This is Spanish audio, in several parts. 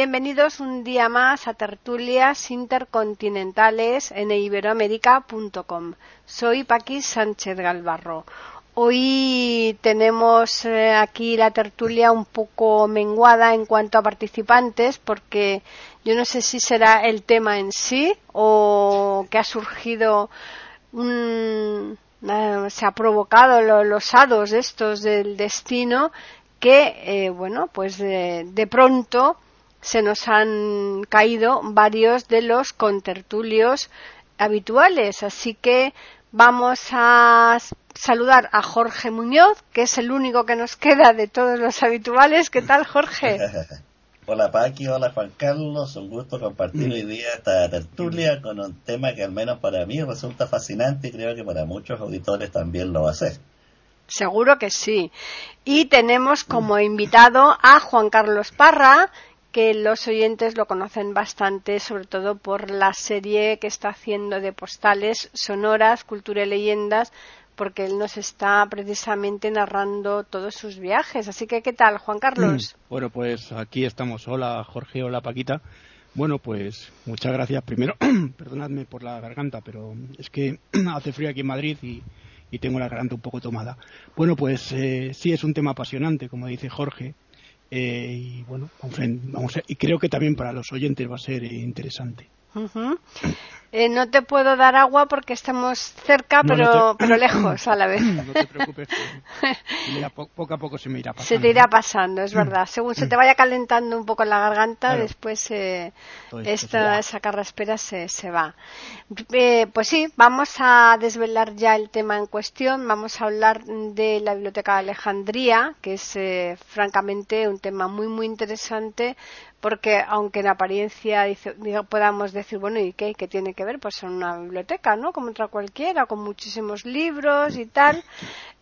Bienvenidos un día más a tertulias intercontinentales en iberoamérica.com. Soy Paqui Sánchez Galvarro. Hoy tenemos eh, aquí la tertulia un poco menguada en cuanto a participantes porque yo no sé si será el tema en sí o que ha surgido un, se ha provocado los hados estos del destino que eh, bueno pues de pronto se nos han caído varios de los contertulios habituales. Así que vamos a saludar a Jorge Muñoz, que es el único que nos queda de todos los habituales. ¿Qué tal, Jorge? hola, Paqui. Hola, Juan Carlos. Un gusto compartir hoy día esta tertulia con un tema que al menos para mí resulta fascinante y creo que para muchos auditores también lo va a ser. Seguro que sí. Y tenemos como invitado a Juan Carlos Parra, que los oyentes lo conocen bastante, sobre todo por la serie que está haciendo de postales sonoras, cultura y leyendas, porque él nos está precisamente narrando todos sus viajes. Así que, ¿qué tal, Juan Carlos? Bueno, pues aquí estamos. Hola, Jorge, hola, Paquita. Bueno, pues muchas gracias. Primero, perdonadme por la garganta, pero es que hace frío aquí en Madrid y, tengo la garganta un poco tomada. Bueno, pues eh, sí es un tema apasionante, como dice Jorge, eh, y bueno, vamos y creo que también para los oyentes va a ser interesante. Eh, no te puedo dar agua porque estamos cerca, pero, pero lejos a la vez. No te preocupes, poco a poco se me irá pasando. Se te irá pasando, es verdad. Según se te vaya calentando un poco la garganta, después eh, esta, esa carraspera se, se va. Eh, pues sí, vamos a desvelar ya el tema en cuestión. Vamos a hablar de la Biblioteca de Alejandría, que es eh, francamente un tema muy, muy interesante porque aunque en apariencia podamos decir, bueno, ¿y qué, qué tiene que ver? Pues son una biblioteca, ¿no? Como otra cualquiera, con muchísimos libros y tal,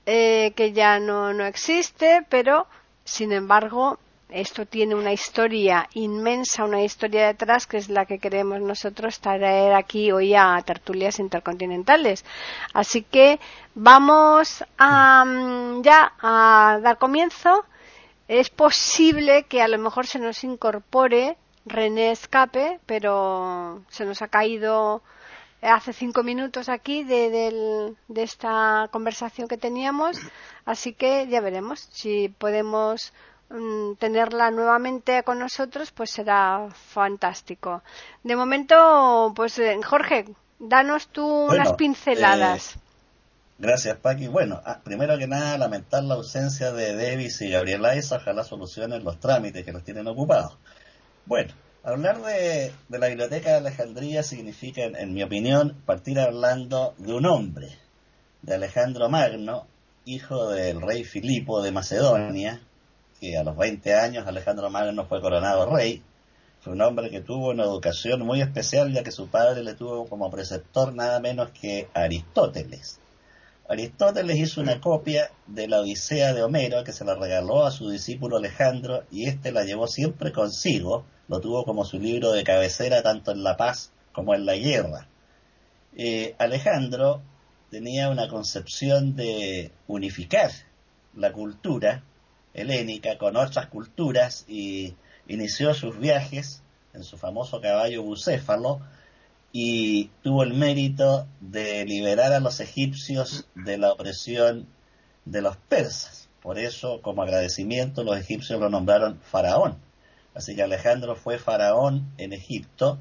eh, que ya no, no existe, pero sin embargo esto tiene una historia inmensa, una historia detrás que es la que queremos nosotros traer aquí hoy a tertulias intercontinentales. Así que vamos a, mm, ya a dar comienzo es posible que a lo mejor se nos incorpore René Escape, pero se nos ha caído hace cinco minutos aquí de, esta conversación que teníamos, así que ya veremos si podemos mm, tenerla nuevamente con nosotros, pues será fantástico. De momento, pues eh, Jorge, danos tú unas pinceladas. Eh, Gracias, Paqui. Bueno, ah, primero que nada, lamentar la ausencia de Davis y Gabriel Aiza. Ojalá solucionen los trámites que los tienen ocupados. Bueno, hablar de, la Biblioteca de Alejandría significa, en, mi opinión, partir hablando de un hombre, de Alejandro Magno, hijo del rey Filipo de Macedonia, que a los 20 años Alejandro Magno fue coronado rey. Fue un hombre que tuvo una educación muy especial, ya que su padre le tuvo como preceptor nada menos que Aristóteles Aristóteles hizo una copia de la Odisea de Homero que se la regaló a su discípulo Alejandro y éste la llevó siempre consigo, lo tuvo como su libro de cabecera tanto en la paz como en la guerra. Eh, Alejandro tenía una concepción de unificar la cultura helénica con otras culturas y inició sus viajes en su famoso caballo bucéfalo y tuvo el mérito de liberar a los egipcios de la opresión de los persas. Por eso, como agradecimiento, los egipcios lo nombraron faraón. Así que Alejandro fue faraón en Egipto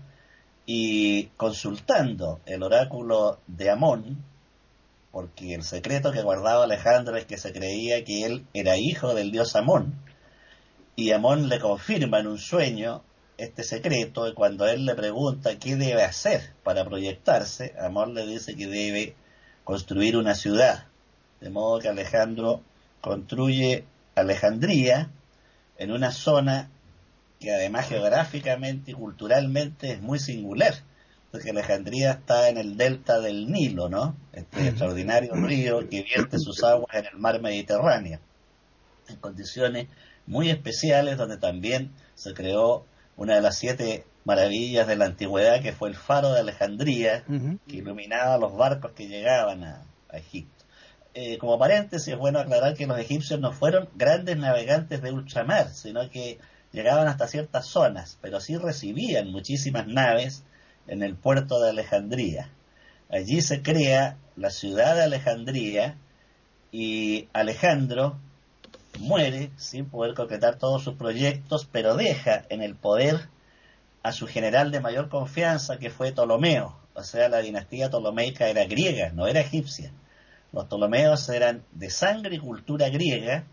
y consultando el oráculo de Amón, porque el secreto que guardaba Alejandro es que se creía que él era hijo del dios Amón, y Amón le confirma en un sueño este secreto y cuando él le pregunta qué debe hacer para proyectarse, Amor le dice que debe construir una ciudad. De modo que Alejandro construye Alejandría en una zona que además geográficamente y culturalmente es muy singular, que Alejandría está en el delta del Nilo, ¿no? Este extraordinario río que vierte sus aguas en el mar Mediterráneo, en condiciones muy especiales donde también se creó una de las siete maravillas de la antigüedad que fue el faro de Alejandría, que iluminaba los barcos que llegaban a, Egipto. Eh, como paréntesis, es bueno aclarar que los egipcios no fueron grandes navegantes de ultramar, sino que llegaban hasta ciertas zonas, pero sí recibían muchísimas naves en el puerto de Alejandría. Allí se crea la ciudad de Alejandría y Alejandro muere sin poder concretar todos sus proyectos, pero deja en el poder a su general de mayor confianza, que fue Ptolomeo. O sea, la dinastía ptolomeica era griega, no era egipcia. Los Ptolomeos eran de sangre y cultura griega,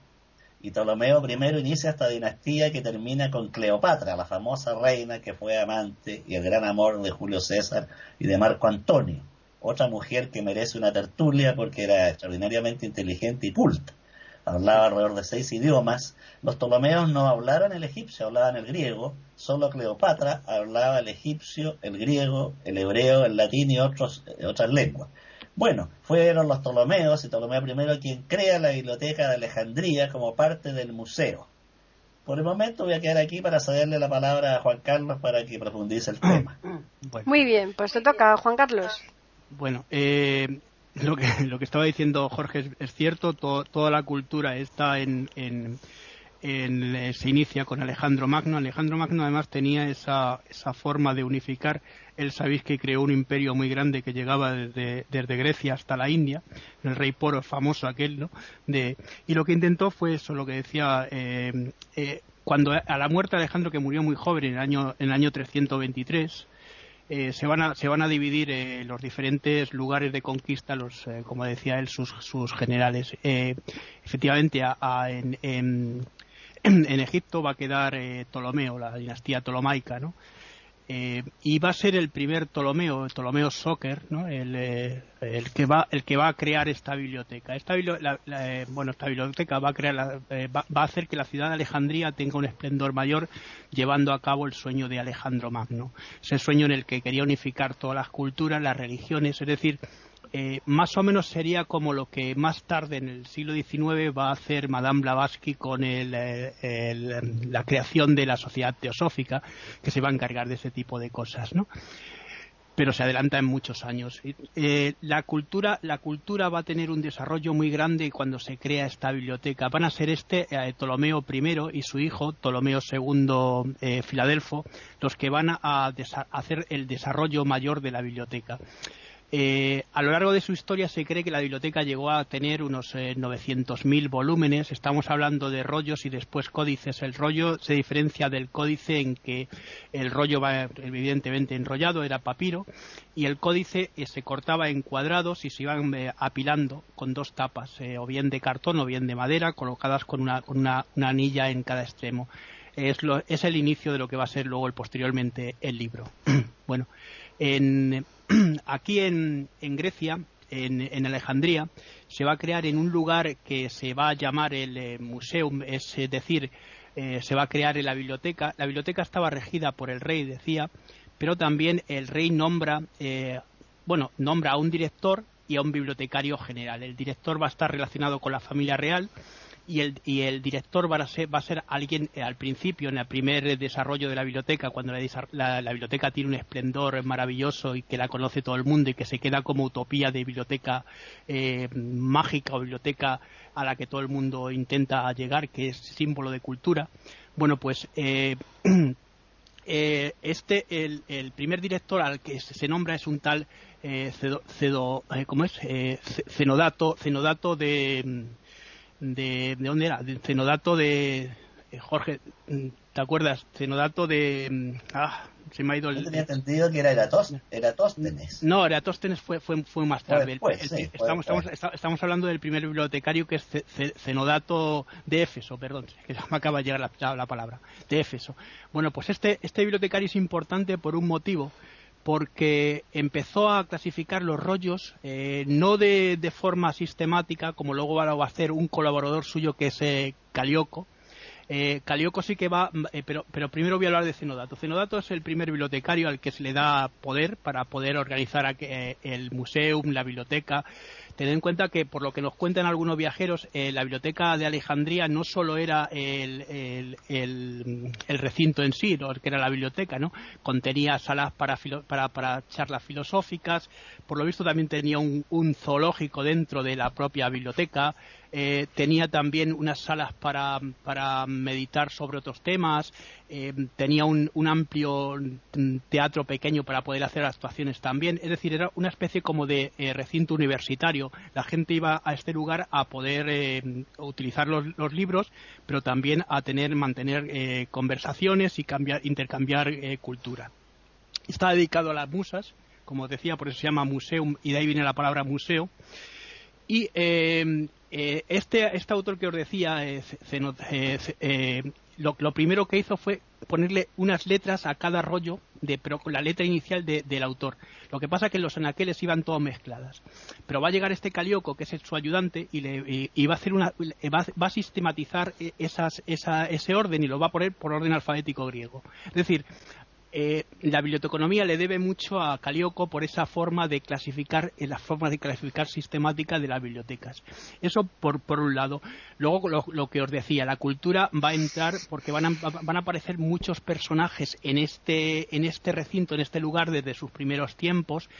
y Ptolomeo I inicia esta dinastía que termina con Cleopatra, la famosa reina que fue amante y el gran amor de Julio César y de Marco Antonio, otra mujer que merece una tertulia porque era extraordinariamente inteligente y culta. Hablaba alrededor de seis idiomas. Los Ptolomeos no hablaban el egipcio, hablaban el griego. Solo Cleopatra hablaba el egipcio, el griego, el hebreo, el latín y otros, eh, otras lenguas. Bueno, fueron los Ptolomeos y Ptolomeo I quien crea la biblioteca de Alejandría como parte del museo. Por el momento voy a quedar aquí para cederle la palabra a Juan Carlos para que profundice el tema. Muy bien, pues te toca, Juan Carlos. Bueno, eh, lo, que, lo que estaba diciendo Jorge es, cierto, toda la cultura está en, en, eh, se inicia con Alejandro Magno. Alejandro Magno además tenía esa, esa forma de unificar él sabéis que creó un imperio muy grande que llegaba desde, Grecia hasta la India, el rey Poro famoso aquel, ¿no? De, y lo que intentó fue eso, lo que decía, eh, eh, cuando a la muerte de Alejandro, que murió muy joven en el año, en el año 323, eh, se, van a, se van a dividir los diferentes lugares de conquista, los, como decía él, sus, sus generales. efectivamente, en, en, en, Egipto va a quedar Ptolomeo, la dinastía ptolomaica, ¿no? Eh, y va a ser el primer Ptolomeo, Ptolomeo Soccer, ¿no? Eh, el, que va, el que va a crear esta biblioteca. Esta, eh, bueno, esta biblioteca va a, crear va, a hacer que la ciudad de Alejandría tenga un esplendor mayor, llevando a cabo el sueño de Alejandro Magno. Ese sueño en el que quería unificar todas las culturas, las religiones, es decir, eh, más o menos sería como lo que más tarde en el siglo XIX va a hacer Madame Blavatsky con eh, la creación de la sociedad teosófica, que se va a encargar de ese tipo de cosas, ¿no? pero se adelanta en muchos años. Eh, la, cultura, la cultura va a tener un desarrollo muy grande cuando se crea esta biblioteca. Van a ser este Ptolomeo I y su hijo, Ptolomeo II Filadelfo, los que van a hacer el desarrollo mayor de la biblioteca. Eh, a lo largo de su historia se cree que la biblioteca llegó a tener unos 900.000 eh, volúmenes. Estamos hablando de rollos y después códices. El rollo se diferencia del códice en que el rollo va evidentemente enrollado, era papiro, y el códice eh, se cortaba en cuadrados y se iban apilando con dos tapas, o bien de cartón o bien de madera, colocadas con una, anilla en cada extremo. Es, es el inicio de lo que va a ser luego el, posteriormente el libro. bueno, en aquí en, Grecia, en, Alejandría, se va a crear en un lugar que se va a llamar el eh, Museum, es decir, eh, se va a crear en la biblioteca. La biblioteca estaba regida por el rey, decía, pero también el rey nombra, eh, bueno, nombra a un director y a un bibliotecario general. El director va a estar relacionado con la familia real y el, y el director va a, ser, va a ser alguien eh, al principio, en el primer desarrollo de la biblioteca, cuando la, biblioteca tiene un esplendor maravilloso y que la conoce todo el mundo y que se queda como utopía de biblioteca eh, mágica o biblioteca a la que todo el mundo intenta llegar, que es símbolo de cultura. Bueno, pues eh, este, el, primer director al que se nombra es un tal cedo, ¿cómo es? Cenodato, Cenodato de de, ¿de dónde era? Del cenodato de eh, Jorge, ¿te acuerdas? Cenodato de mm, ah, se me ha ido el. Yo tenía entendido que era Eratóstenes. No, Eratóstenes fue, fue, fue más tarde. estamos, estamos, hablando del primer bibliotecario que es Cenodato de Éfeso, perdón, que me acaba de llegar la, la, palabra, de Éfeso. Bueno, pues este, este bibliotecario es importante por un motivo porque empezó a clasificar los rollos eh, no de, forma sistemática, como luego va a hacer un colaborador suyo que es eh, Calioco, Eh, Calioco sí que va, eh, pero, pero primero voy a hablar de Cenodato. Cenodato es el primer bibliotecario al que se le da poder para poder organizar eh, el museo, la biblioteca. Tened en cuenta que, por lo que nos cuentan algunos viajeros, la biblioteca de Alejandría no solo era el, recinto en sí, que era la biblioteca, ¿no? Contenía salas para, para, charlas filosóficas, por lo visto también tenía un zoológico dentro de la propia biblioteca, eh, tenía también unas salas para, para meditar sobre otros temas, eh, tenía un, amplio teatro pequeño para poder hacer actuaciones también, es decir, era una especie como de eh, recinto universitario. La gente iba a este lugar a poder utilizar los, los, libros, pero también a tener, mantener conversaciones y cambiar, intercambiar cultura. Está dedicado a las musas, como decía, por eso se llama museum y de ahí viene la palabra museo. Y eh, este, este autor que os decía, eh, eh, lo, primero que hizo fue ponerle unas letras a cada rollo, de, pero con la letra inicial del autor. Lo que pasa es que los anaqueles iban todas mezcladas. Pero va a llegar este Calioco, que es su ayudante, y, le, va a hacer una, va, va a sistematizar esas, esa, ese orden y lo va a poner por orden alfabético griego. Es decir, eh, la biblioteconomía le debe mucho a Calioco por esa forma de clasificar, la forma de clasificar sistemática de las bibliotecas. Eso por, por un lado. Luego lo, que os decía, la cultura va a entrar porque van a, van a aparecer muchos personajes en este, en este recinto, en este lugar desde sus primeros tiempos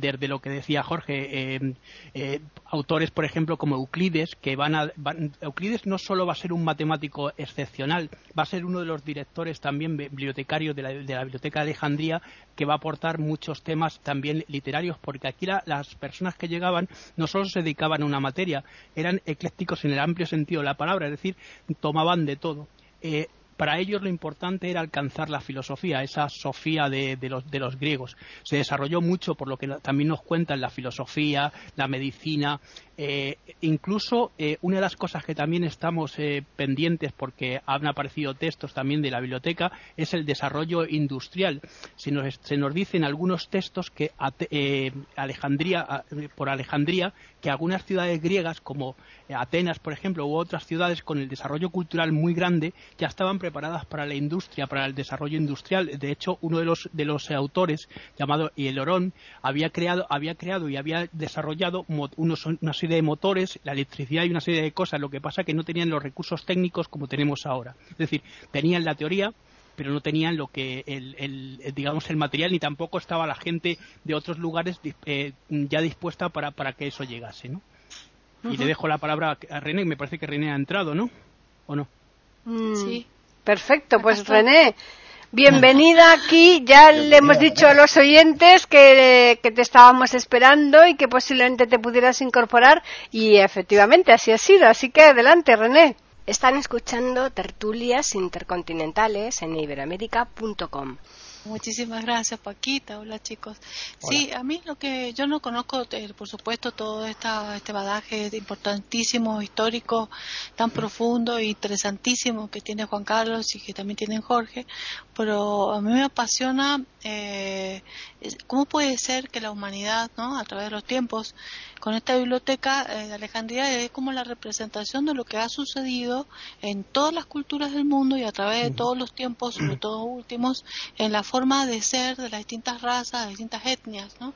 desde lo que decía Jorge, eh, eh, autores, por ejemplo, como Euclides, que van a. Euclides no solo va a ser un matemático excepcional, va a ser uno de los directores también bibliotecarios de la, Biblioteca de Alejandría, que va a aportar muchos temas también literarios, porque aquí las personas que llegaban no solo se dedicaban a una materia, eran eclécticos en el amplio sentido de la palabra, es decir, tomaban de todo. Eh, para ellos lo importante era alcanzar la filosofía, esa sofía de, los, de los griegos. Se desarrolló mucho, por lo que también nos cuentan, la filosofía, la medicina, eh, incluso eh, una de las cosas que también estamos eh, pendientes porque han aparecido textos también de la biblioteca es el desarrollo industrial. Se nos, se nos dicen algunos textos que Alejandría, por Alejandría, que algunas ciudades griegas como Atenas, por ejemplo, u otras ciudades con el desarrollo cultural muy grande ya estaban preparadas para la industria, para el desarrollo industrial. De hecho, uno de los, de los autores, llamado Hielorón, había creado, había creado y había desarrollado unos, unos de motores, la electricidad y una serie de cosas. Lo que pasa es que no tenían los recursos técnicos como tenemos ahora. Es decir, tenían la teoría, pero no tenían lo que el, digamos el material ni tampoco estaba la gente de otros lugares eh, ya dispuesta para, para que eso llegase, ¿no? Y le dejo la palabra a René, me parece que René ha entrado, ¿no? ¿O no? Mm, sí. Perfecto, pues René, Bienvenida aquí, ya le hemos dicho a los oyentes que, te estábamos esperando y que posiblemente te pudieras incorporar y efectivamente así ha sido, así que adelante René. Están escuchando tertulias intercontinentales en iberoamérica.com. Muchísimas gracias, Paquita. Hola, chicos. Sí, a mí lo que yo no conozco, eh, por supuesto, todo esta, este badaje importantísimo, histórico, tan profundo e interesantísimo que tiene Juan Carlos y que también tiene Jorge, pero a mí me apasiona eh, cómo puede ser que la humanidad, ¿no? a través de los tiempos, con esta biblioteca eh, de Alejandría es como la representación de lo que ha sucedido en todas las culturas del mundo y a través de todos los tiempos, sobre todo últimos, en la forma de ser de las distintas razas, de las distintas etnias, ¿no?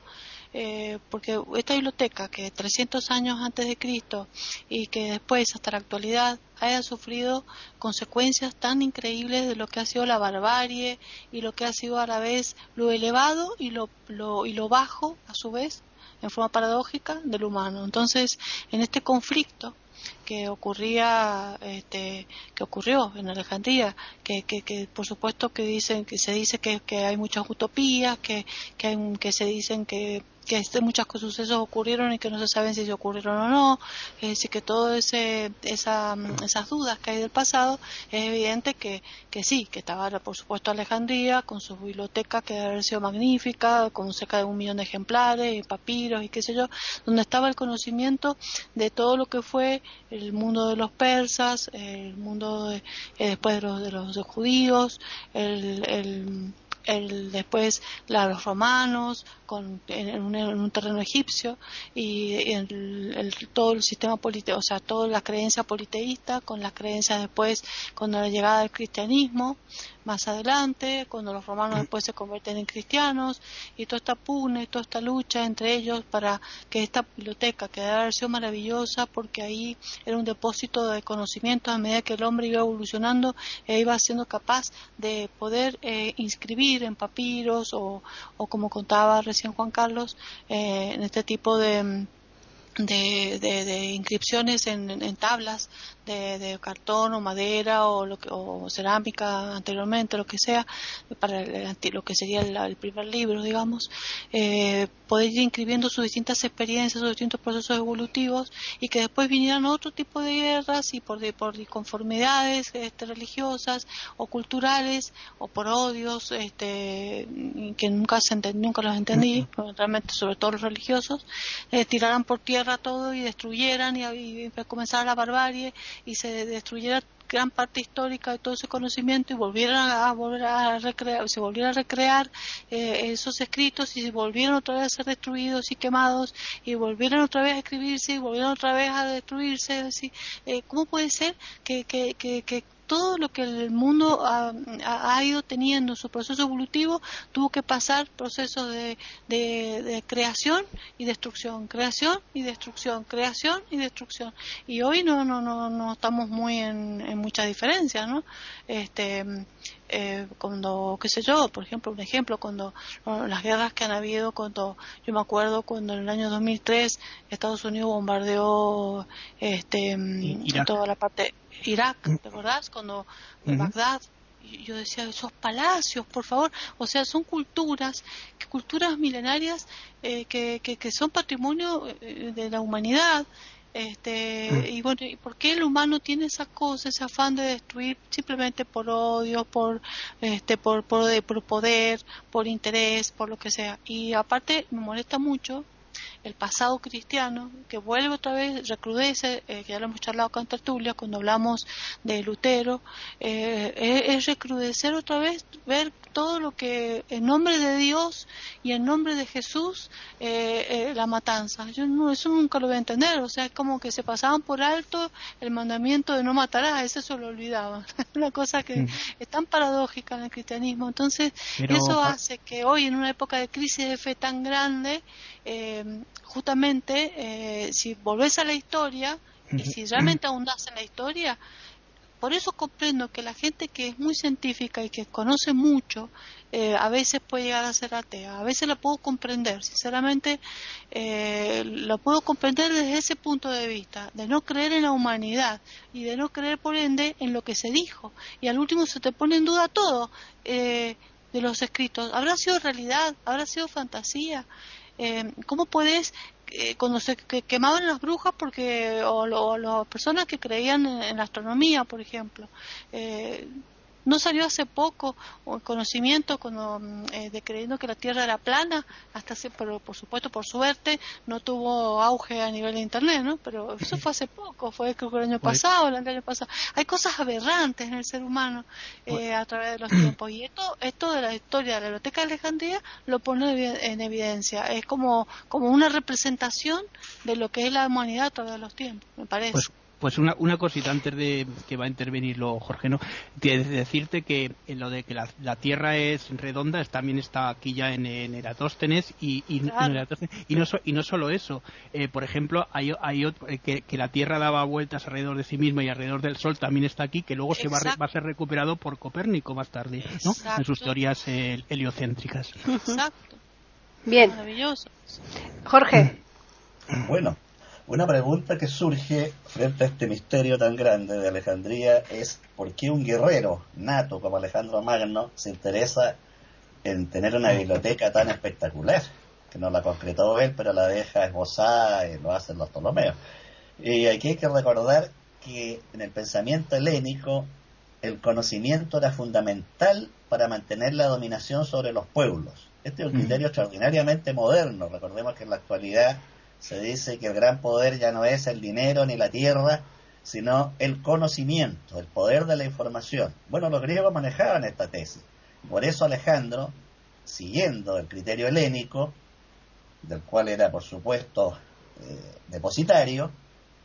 Eh, porque esta biblioteca que 300 años antes de Cristo y que después hasta la actualidad haya sufrido consecuencias tan increíbles de lo que ha sido la barbarie y lo que ha sido a la vez lo elevado y lo, lo, y lo bajo a su vez en forma paradójica del humano. Entonces, en este conflicto que ocurría este, que ocurrió en Alejandría que, que, que, por supuesto que dicen que se dice que, que hay muchas utopías que que, que se dicen que que este, muchos sucesos ocurrieron y que no se saben si se ocurrieron o no, es decir, que todas esa, esas dudas que hay del pasado, es evidente que, que sí, que estaba por supuesto Alejandría con su biblioteca que debe haber sido magnífica, con cerca de un millón de ejemplares, y papiros y qué sé yo, donde estaba el conocimiento de todo lo que fue el mundo de los persas, el mundo de, eh, después de los, de los judíos, el el, después los romanos con, en, un, terreno egipcio y, el, todo el sistema político, o sea, toda la creencia politeísta con las creencias después con la llegada del cristianismo más adelante, cuando los romanos después se convierten en cristianos, y toda esta pugna y toda esta lucha entre ellos para que esta biblioteca quedara sido maravillosa, porque ahí era un depósito de conocimiento a medida que el hombre iba evolucionando e iba siendo capaz de poder eh, inscribir en papiros o, o, como contaba recién Juan Carlos, eh, en este tipo de de, de, inscripciones en, en, tablas de, cartón o madera o, lo que, o cerámica anteriormente, lo que sea, para lo que sería el, primer libro, digamos, eh, poder ir inscribiendo sus distintas experiencias, sus distintos procesos evolutivos y que después vinieran otro tipo de guerras y por, por disconformidades este, religiosas o culturales o por odios este, que nunca, se nunca los entendí, realmente sobre todo los religiosos, eh, tiraran por tierra todo y destruyeran y, y comenzara la barbarie y se destruyera gran parte histórica de todo ese conocimiento y volvieran a, volver a recrear, se volviera a recrear eh, esos escritos y se volvieran otra vez a ser destruidos y quemados y volvieran otra vez a escribirse y volvieran otra vez a destruirse. Así, eh, ¿Cómo puede ser que, que, que, que todo lo que el mundo ha, ido teniendo en su proceso evolutivo tuvo que pasar procesos de, de, creación y destrucción, creación y destrucción, creación y destrucción. Y hoy no, no, no, no estamos muy en, en mucha diferencia, ¿no? Este, eh, cuando, qué sé yo, por ejemplo, un ejemplo, cuando las guerras que han habido, cuando yo me acuerdo cuando en el año 2003 Estados Unidos bombardeó este, toda la parte Irak, mm. ¿te acordás? Cuando Bagdad, yo decía, esos palacios, por favor, o sea, son culturas, culturas milenarias eh, que, que, son patrimonio eh, de la humanidad. Este, mm. y bueno, ¿y por qué el humano tiene esa cosa, ese afán de destruir simplemente por odio, por este, por, por, por poder, por interés, por lo que sea? Y aparte me molesta mucho el pasado cristiano, que vuelve otra vez, recrudece, eh, que ya lo hemos charlado con Tertulia, cuando hablamos de Lutero, eh, es, recrudecer otra vez, ver todo lo que en nombre de Dios y en nombre de Jesús, eh, la matanza. Yo no, eso nunca lo voy a entender, o sea, es como que se pasaban por alto el mandamiento de no matarás, eso se lo olvidaban. Una cosa que mm. es tan paradójica en el cristianismo. Entonces, eso hace que hoy, en una época de crisis de fe tan grande, eh, justamente eh, si volvés a la historia y si realmente ahondas en la historia, por eso comprendo que la gente que es muy científica y que conoce mucho, eh, a veces puede llegar a ser atea. A veces la puedo comprender, sinceramente, eh, lo puedo comprender desde ese punto de vista, de no creer en la humanidad y de no creer, por ende, en lo que se dijo. Y al último se te pone en duda todo eh, de los escritos. ¿Habrá sido realidad? ¿Habrá sido fantasía? Eh, ¿cómo puedes, eh, cuando se quemaban las brujas, porque, o, las personas que creían en, la astronomía, por ejemplo, eh, no salió hace poco el conocimiento mm, eh, de creyendo que la Tierra era plana, hasta hace, pero por supuesto, por suerte, no tuvo auge a nivel de Internet, ¿no? Pero eso fue hace poco, fue creo que el año pasado, el año pasado. Hay cosas aberrantes en el ser humano eh, a través de los tiempos. Y esto, esto de la historia de la Biblioteca de Alejandría lo pone en evidencia. Es como, como una representación de lo que es la humanidad a través de los tiempos, me parece. Pues pues una, una cosita antes de que va a intervenir lo Jorge, ¿no? De decirte que en lo de que la, Tierra es redonda también está aquí ya en, Eratóstenes y, y, no, y no solo eso. Eh, por ejemplo, hay, hay otro, eh, que, que, la Tierra daba vueltas alrededor de sí misma y alrededor del Sol también está aquí, que luego se va, va, a ser recuperado por Copérnico más tarde, ¿no? En sus teorías eh, heliocéntricas. Exacto. Bien. Maravilloso. Jorge. Bueno, una pregunta que surge frente a este misterio tan grande de Alejandría es por qué un guerrero nato como Alejandro Magno se interesa en tener una biblioteca tan espectacular, que no la concretó él, pero la deja esbozada y lo hacen los Ptolomeos. Y aquí hay que recordar que en el pensamiento helénico el conocimiento era fundamental para mantener la dominación sobre los pueblos. Este es un criterio extraordinariamente moderno. Recordemos que en la actualidad se dice que el gran poder ya no es el dinero ni la tierra, sino el conocimiento, el poder de la información. Bueno, los griegos manejaban esta tesis. Por eso Alejandro, siguiendo el criterio helénico, del cual era por supuesto eh, depositario,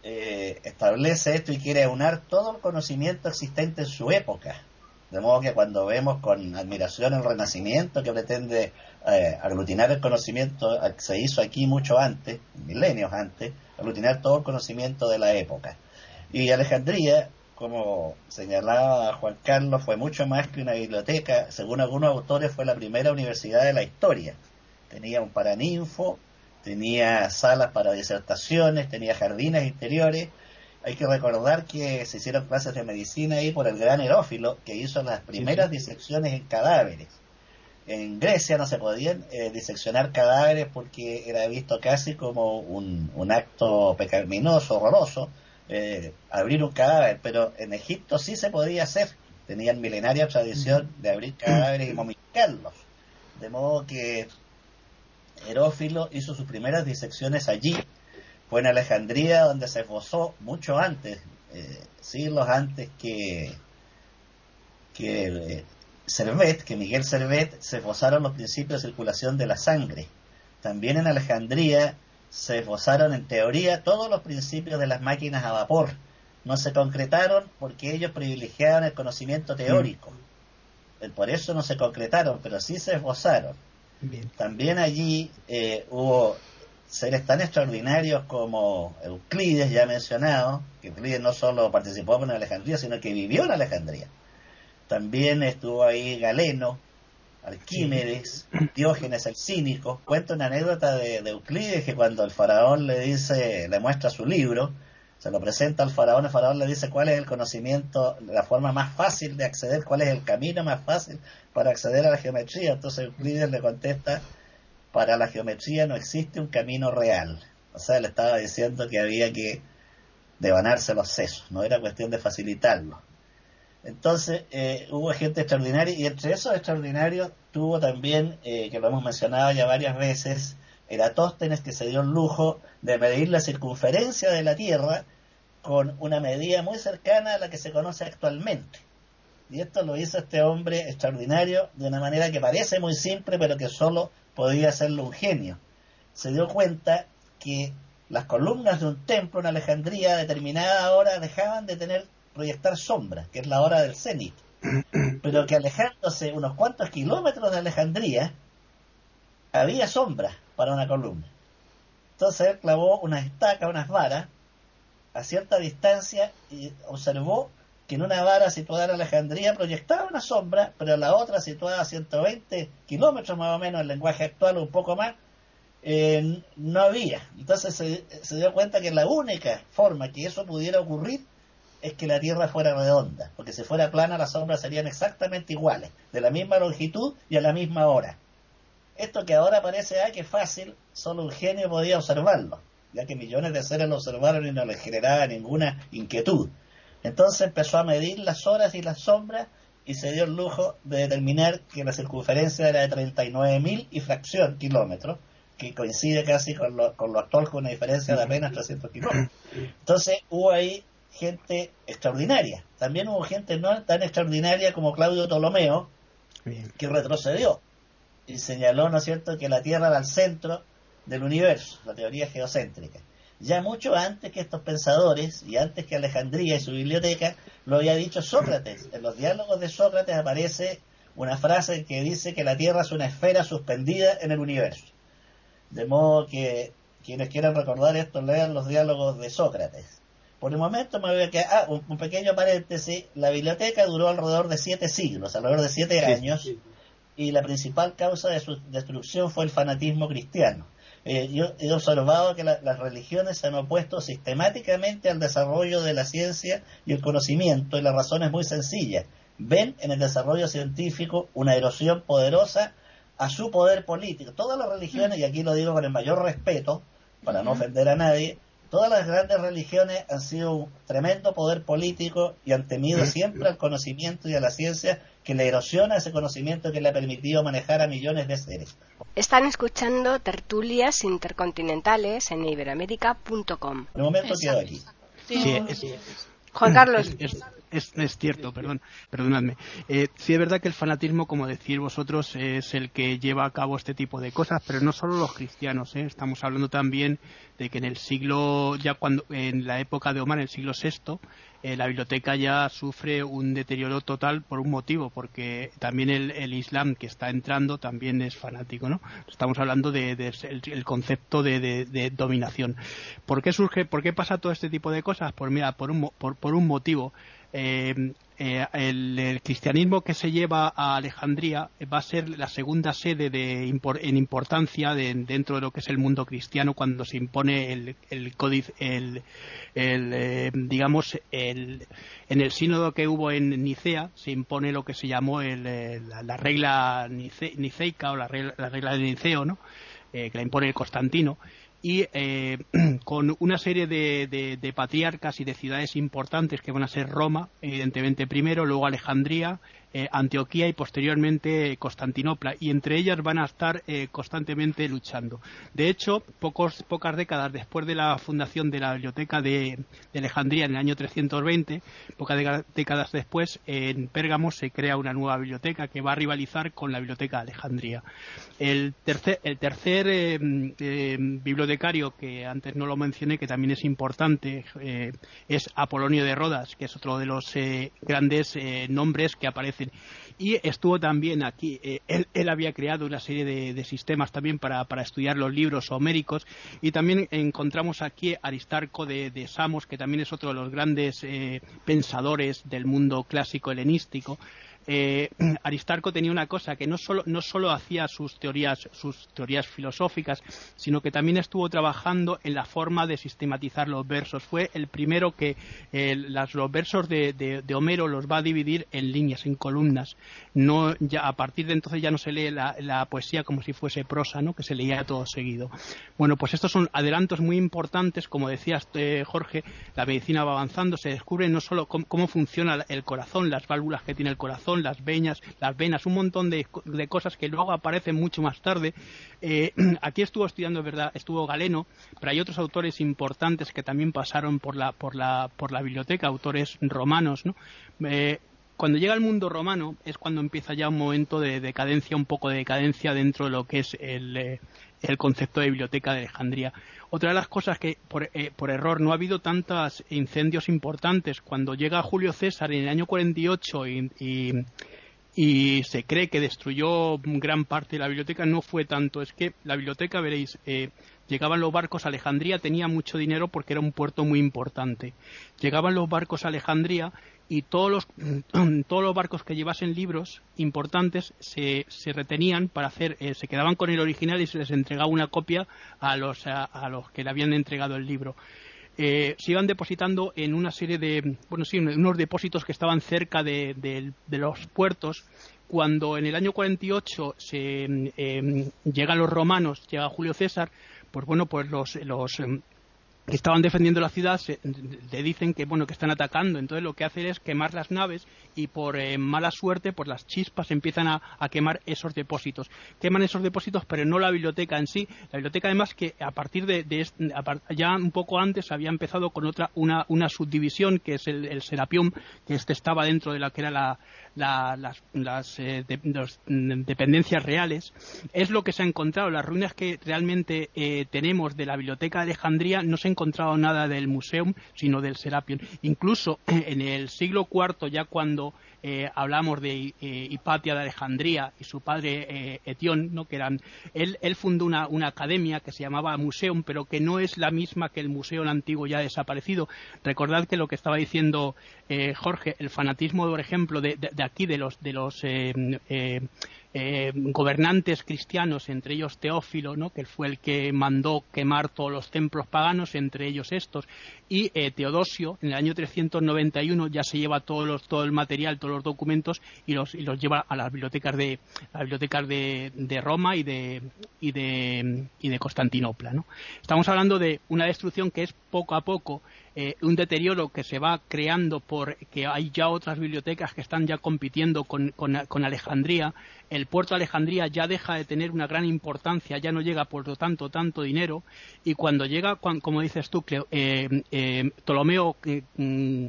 eh, establece esto y quiere aunar todo el conocimiento existente en su época. De modo que cuando vemos con admiración el Renacimiento que pretende eh, aglutinar el conocimiento se hizo aquí mucho antes, milenios antes, aglutinar todo el conocimiento de la época. Y Alejandría, como señalaba Juan Carlos, fue mucho más que una biblioteca, según algunos autores fue la primera universidad de la historia. Tenía un paraninfo, tenía salas para disertaciones, tenía jardines interiores. Hay que recordar que se hicieron clases de medicina ahí por el gran Herófilo, que hizo las primeras disecciones en cadáveres. En Grecia no se podían eh, diseccionar cadáveres porque era visto casi como un, acto pecaminoso, horroroso, eh, abrir un cadáver, pero en Egipto sí se podía hacer. Tenían milenaria tradición de abrir cadáveres y momificarlos. De modo que Herófilo hizo sus primeras disecciones allí. Fue en Alejandría donde se esbozó mucho antes, eh, siglos antes que, que Servet, que Miguel Servet, se esbozaron los principios de circulación de la sangre. También en Alejandría se esbozaron en teoría todos los principios de las máquinas a vapor. No se concretaron porque ellos privilegiaban el conocimiento teórico. Mm. Por eso no se concretaron, pero sí se esbozaron. También allí eh, hubo seres tan extraordinarios como Euclides, ya mencionado, que Euclides no solo participó en Alejandría, sino que vivió en Alejandría. También estuvo ahí Galeno, Arquímedes, Diógenes el cínico. Cuenta una anécdota de, de, Euclides que cuando el faraón le dice, le muestra su libro, se lo presenta al faraón, el faraón le dice cuál es el conocimiento, la forma más fácil de acceder, cuál es el camino más fácil para acceder a la geometría. Entonces Euclides le contesta, para la geometría no existe un camino real. O sea, le estaba diciendo que había que devanarse los sesos, no era cuestión de facilitarlo. Entonces eh, hubo gente extraordinaria y entre esos extraordinarios tuvo también, eh, que lo hemos mencionado ya varias veces, Eratóstenes que se dio el lujo de medir la circunferencia de la Tierra con una medida muy cercana a la que se conoce actualmente. Y esto lo hizo este hombre extraordinario de una manera que parece muy simple, pero que solo podía hacerlo un genio. Se dio cuenta que las columnas de un templo en Alejandría determinada hora dejaban de tener proyectar sombra, que es la hora del cenit, pero que alejándose unos cuantos kilómetros de Alejandría había sombra para una columna. Entonces él clavó unas estacas, unas varas, a cierta distancia y observó que en una vara situada en Alejandría proyectaba una sombra, pero en la otra situada a 120 kilómetros más o menos, el lenguaje actual un poco más, eh, no había. Entonces se, se, dio cuenta que la única forma que eso pudiera ocurrir es que la Tierra fuera redonda, porque si fuera plana las sombras serían exactamente iguales, de la misma longitud y a la misma hora. Esto que ahora parece, ah, que fácil, solo un genio podía observarlo ya que millones de seres lo observaron y no les generaba ninguna inquietud. Entonces empezó a medir las horas y las sombras y se dio el lujo de determinar que la circunferencia era de 39.000 y fracción kilómetros, que coincide casi con lo, con lo actual con una diferencia de apenas 300 kilómetros. Entonces hubo ahí gente extraordinaria. También hubo gente no tan extraordinaria como Claudio Ptolomeo, que retrocedió y señaló, ¿no es cierto?, que la Tierra era el centro del universo, la teoría geocéntrica. Ya mucho antes que estos pensadores y antes que Alejandría y su biblioteca, lo había dicho Sócrates. En los diálogos de Sócrates aparece una frase que dice que la Tierra es una esfera suspendida en el universo. De modo que quienes quieran recordar esto lean los diálogos de Sócrates. Por el momento me voy a quedar, ah, un, pequeño paréntesis, la biblioteca duró alrededor de siete siglos, alrededor de siete años, y la principal causa de su destrucción fue el fanatismo cristiano. Eh, yo he observado que las religiones se han opuesto sistemáticamente al desarrollo de la ciencia y el conocimiento, y la razón es muy sencilla. Ven en el desarrollo científico una erosión poderosa a su poder político. Todas las religiones, y aquí lo digo con el mayor respeto, para no ofender a nadie, todas las grandes religiones han sido un tremendo poder político y han temido siempre al conocimiento y a la ciencia que le erosiona ese conocimiento que le ha permitido manejar a millones de seres. Están escuchando tertulias intercontinentales en iberoamérica.com. De momento quedo aquí. Juan Carlos. es, cierto, perdón, perdonadme. Eh, sí es verdad que el fanatismo, como decís vosotros, es el que lleva a cabo este tipo de cosas, pero no solo los cristianos. ¿eh? Estamos hablando también de que en el siglo, ya cuando, en la época de Omar, en el siglo VI, eh, la biblioteca ya sufre un deterioro total por un motivo, porque también el, Islam que está entrando también es fanático, ¿no? Estamos hablando del de, el concepto de, dominación. ¿Por qué surge, por qué pasa todo este tipo de cosas? Pues mira, por un, por, por un motivo. Eh, eh, el, cristianismo que se lleva a Alejandría va a ser la segunda sede de, en importancia dentro de lo que es el mundo cristiano cuando se impone el, el códice, el, eh, digamos, el, en el sínodo que hubo en Nicea se impone lo que se llamó la, regla niceica o la regla, la regla de Niceo, ¿no? que la impone el Constantino y eh, con una serie de, patriarcas y de ciudades importantes que van a ser Roma, evidentemente primero, luego Alejandría, eh, Antioquía y posteriormente Constantinopla, y entre ellas van a estar eh, constantemente luchando. De hecho, pocas décadas después de la fundación de la biblioteca de, Alejandría en el año 320, pocas décadas después, en Pérgamo se crea una nueva biblioteca que va a rivalizar con la biblioteca de Alejandría. El tercer, eh, bibliotecario, que antes no lo mencioné, que también es importante, es Apolonio de Rodas, que es otro de los grandes nombres que y estuvo también aquí, eh, él, había creado una serie de, sistemas también para, estudiar los libros homéricos. Y también encontramos aquí Aristarco de, Samos, que también es otro de los grandes eh, pensadores del mundo clásico helenístico eh, Aristarco tenía una cosa que no solo, no solo hacía sus teorías, sus teorías filosóficas, sino que también estuvo trabajando en la forma de sistematizar los versos. Fue el primero que eh, los versos de, Homero los va a dividir en líneas, en columnas. No, ya, a partir de entonces ya no se lee la, poesía como si fuese prosa, ¿no? que se leía todo seguido. Bueno, pues estos son adelantos muy importantes, como decías eh, Jorge, la medicina va avanzando, se descubre no solo cómo funciona el corazón, las válvulas que tiene el corazón, las venas, las venas, un montón de, cosas que luego aparecen mucho más tarde. Eh, aquí estuvo estudiando, verdad, estuvo Galeno, pero hay otros autores importantes que también pasaron por la, por la, por la biblioteca, autores romanos, ¿no? Eh, cuando llega el mundo romano es cuando empieza ya un momento de decadencia, un poco de decadencia dentro de lo que es el, eh, el concepto de biblioteca de Alejandría. Otra de las cosas que por, eh, error no ha habido tantos incendios importantes. Cuando llega Julio César en el año 48 y, y, y se cree que destruyó gran parte de la biblioteca, no fue tanto. Es que la biblioteca, veréis, eh, llegaban los barcos a Alejandría, tenía mucho dinero porque era un puerto muy importante. Llegaban los barcos a Alejandría y todos los, todos los barcos que llevasen libros importantes se, se retenían para hacer, eh, se quedaban con el original y se les entregaba una copia a los, a, los que le habían entregado el libro. Eh, se iban depositando en una serie de, bueno, sí, unos depósitos que estaban cerca de, de, los puertos. Cuando en el año 48 se, eh, llegan los romanos, llega Julio César, pues bueno, pues los, los que estaban defendiendo la ciudad le dicen que bueno que están atacando. Entonces lo que hacen es quemar las naves y por eh, mala suerte pues las chispas empiezan a, quemar esos depósitos. Queman esos depósitos pero no la biblioteca en sí. La biblioteca además que a partir de, ya un poco antes había empezado con otra una, una subdivisión que es el, Serapium que este estaba dentro de la que era la, las, eh, dependencias reales es lo que se ha encontrado las ruinas que realmente eh, tenemos de la biblioteca de Alejandría no se encontrado nada del Museum, sino del Serapion. Incluso en el siglo IV, ya cuando eh, hablamos de eh, Hipatia de Alejandría y su padre eh, Etión, ¿no? que eran, él, él fundó una, una, academia que se llamaba Museum, pero que no es la misma que el Museo antiguo ya desaparecido. Recordad que lo que estaba diciendo eh, Jorge, el fanatismo, por ejemplo, de, de, de aquí, de los, de los eh, gobernantes cristianos, entre ellos Teófilo, ¿no? que fue el que mandó quemar todos los templos paganos, entre ellos estos, y eh, Teodosio, en el año 391 ya se lleva todo, los, todo el material, todos los documentos y los, y los lleva a las bibliotecas de, las bibliotecas de, de Roma y de, y de, y de Constantinopla. ¿no? Estamos hablando de una destrucción que es poco a poco eh, un deterioro que se va creando porque hay ya otras bibliotecas que están ya compitiendo con, con, Alejandría. El puerto de Alejandría ya deja de tener una gran importancia, ya no llega por lo tanto tanto dinero y cuando llega, como dices tú, eh, eh, Ptolomeo XIV, mm,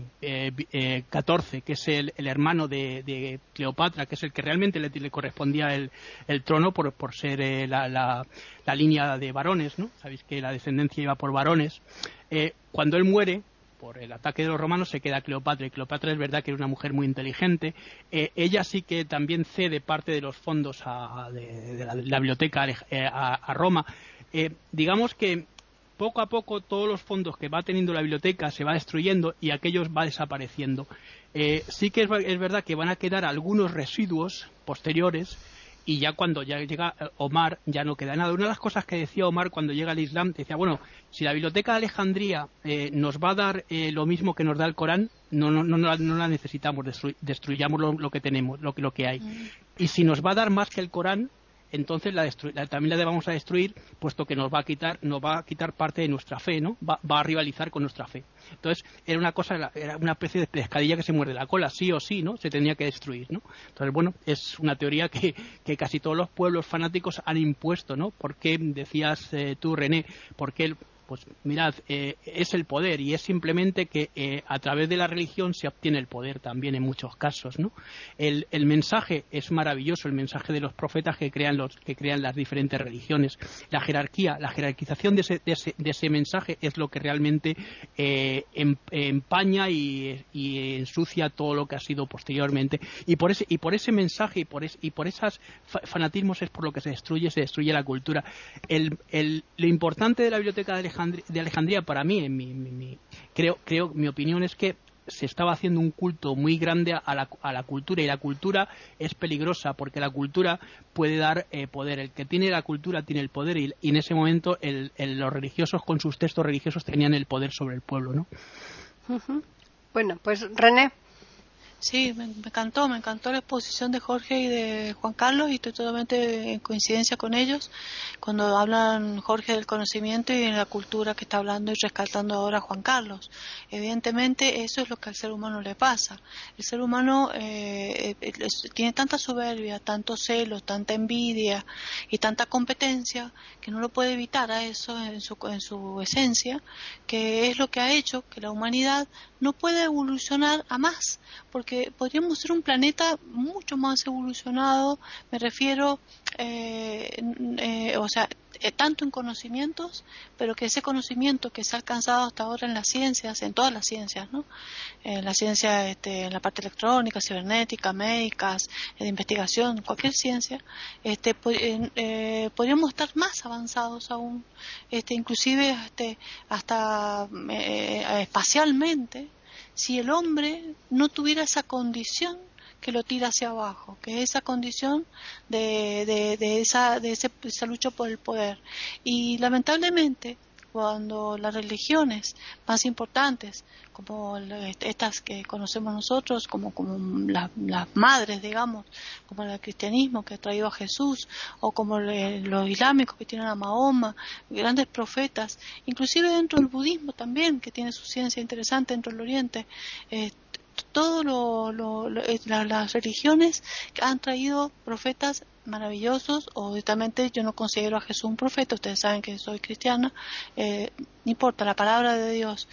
que es el, hermano de, Cleopatra, que es el que realmente le, correspondía el, trono por, por ser la, la, la, línea de varones, ¿no? Sabéis que la descendencia iba por varones. Eh, cuando él muere, por el ataque de los romanos se queda Cleopatra y Cleopatra es verdad que era una mujer muy inteligente eh, ella sí que también cede parte de los fondos de, la, biblioteca eh, a, Roma digamos que poco a poco todos los fondos que va teniendo la biblioteca se va destruyendo y aquellos va desapareciendo sí que es verdad que van a quedar algunos residuos posteriores y ya cuando ya llega eh, Omar ya no queda nada. Una de las cosas que decía Omar cuando llega al Islam, decía, bueno, si la biblioteca de Alejandría eh, nos va a dar eh, lo mismo que nos da el Corán, no, no, no, no la necesitamos, destruyamos lo, que tenemos, lo, lo que hay. Mm. Y si nos va a dar más que el Corán, entonces la, también la vamos a destruir, puesto que nos va a quitar, nos va a quitar parte de nuestra fe, ¿no? Va, a rivalizar con nuestra fe. Entonces era una cosa, era una especie de pescadilla que se muerde la cola, sí o sí, ¿no? Se tenía que destruir, ¿no? Entonces bueno, es una teoría que, que casi todos los pueblos fanáticos han impuesto, ¿no? ¿Por qué decías eh, tú, René? ¿Por qué el, pues mirad, eh, es el poder y es simplemente que eh, a través de la religión se obtiene el poder también en muchos casos, ¿no? El, mensaje es maravilloso, el mensaje de los profetas que crean, los, que crean las diferentes religiones. La jerarquía, la jerarquización de ese, de ese, mensaje es lo que realmente eh, em, empaña y, ensucia todo lo que ha sido posteriormente. Y por ese, y por ese mensaje y por, y por esos fanatismos es por lo que se destruye, se destruye la cultura. Lo importante de la biblioteca de Alejandría, para mí, en mi, creo, creo, mi opinión es que se estaba haciendo un culto muy grande a la, a la cultura y la cultura es peligrosa porque la cultura puede dar eh, poder. El que tiene la cultura tiene el poder y, en ese momento los religiosos con sus textos religiosos tenían el poder sobre el pueblo, ¿no? Bueno, pues René. Sí, me, encantó, me encantó la exposición de Jorge y de Juan Carlos y estoy totalmente en coincidencia con ellos cuando hablan Jorge del conocimiento y de la cultura que está hablando y rescatando ahora Juan Carlos. Evidentemente eso es lo que al ser humano le pasa. El ser humano eh, tiene tanta soberbia, tanto celos, tanta envidia y tanta competencia que no lo puede evitar a eso en su, en su esencia, que es lo que ha hecho que la humanidad no pueda evolucionar a más, porque podríamos ser un planeta mucho más evolucionado, me refiero, eh, eh, o sea, eh, tanto en conocimientos, pero que ese conocimiento que se ha alcanzado hasta ahora en las ciencias, en todas las ciencias, ¿no? En la ciencia, este, en la parte electrónica, cibernética, médicas, de investigación, cualquier ciencia, este, podríamos estar más avanzados aún, este, inclusive este, hasta espacialmente, si el hombre no tuviera esa condición que lo tira hacia abajo, que es esa condición de, de, esa, de esa lucha por el poder. Y lamentablemente, cuando las religiones más importantes, como estas que conocemos nosotros, como, como las madres, digamos, como el cristianismo que ha traído a Jesús, o como los islámicos que tienen a Mahoma, grandes profetas, inclusive dentro del budismo también, que tiene su ciencia interesante dentro del Oriente, eh, todas las religiones han traído profetas maravillosos, o directamente yo no considero a Jesús un profeta, ustedes saben que soy cristiana, eh, no importa, la palabra de Dios.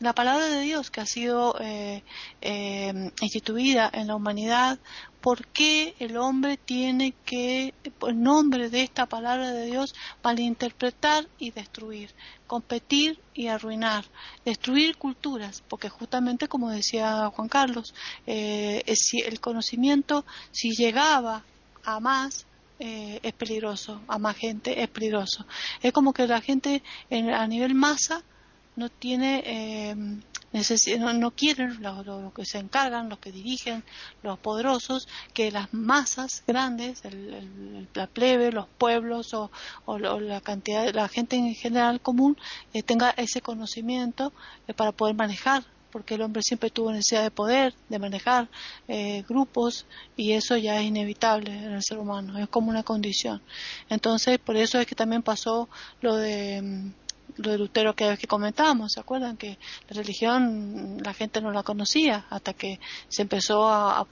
La palabra de Dios que ha sido eh, eh, instituida en la humanidad, ¿por qué el hombre tiene que, en nombre de esta palabra de Dios, malinterpretar y destruir, competir y arruinar, destruir culturas? Porque justamente, como decía Juan Carlos, eh, si el conocimiento, si llegaba a más, es peligroso, a más gente es peligroso. Es como que la gente a nivel masa no tiene eh, no, quieren los, que se encargan, los que dirigen, los poderosos, que las masas grandes, el, la plebe, los pueblos o, la cantidad, la gente en general común eh, tenga ese conocimiento eh, para poder manejar porque el hombre siempre tuvo necesidad de poder, de manejar grupos y eso ya es inevitable en el ser humano, es como una condición. Entonces, por eso es que también pasó lo de mm, lo de Lutero que, comentábamos, ¿se acuerdan? Que la religión la gente no la conocía hasta que se empezó a,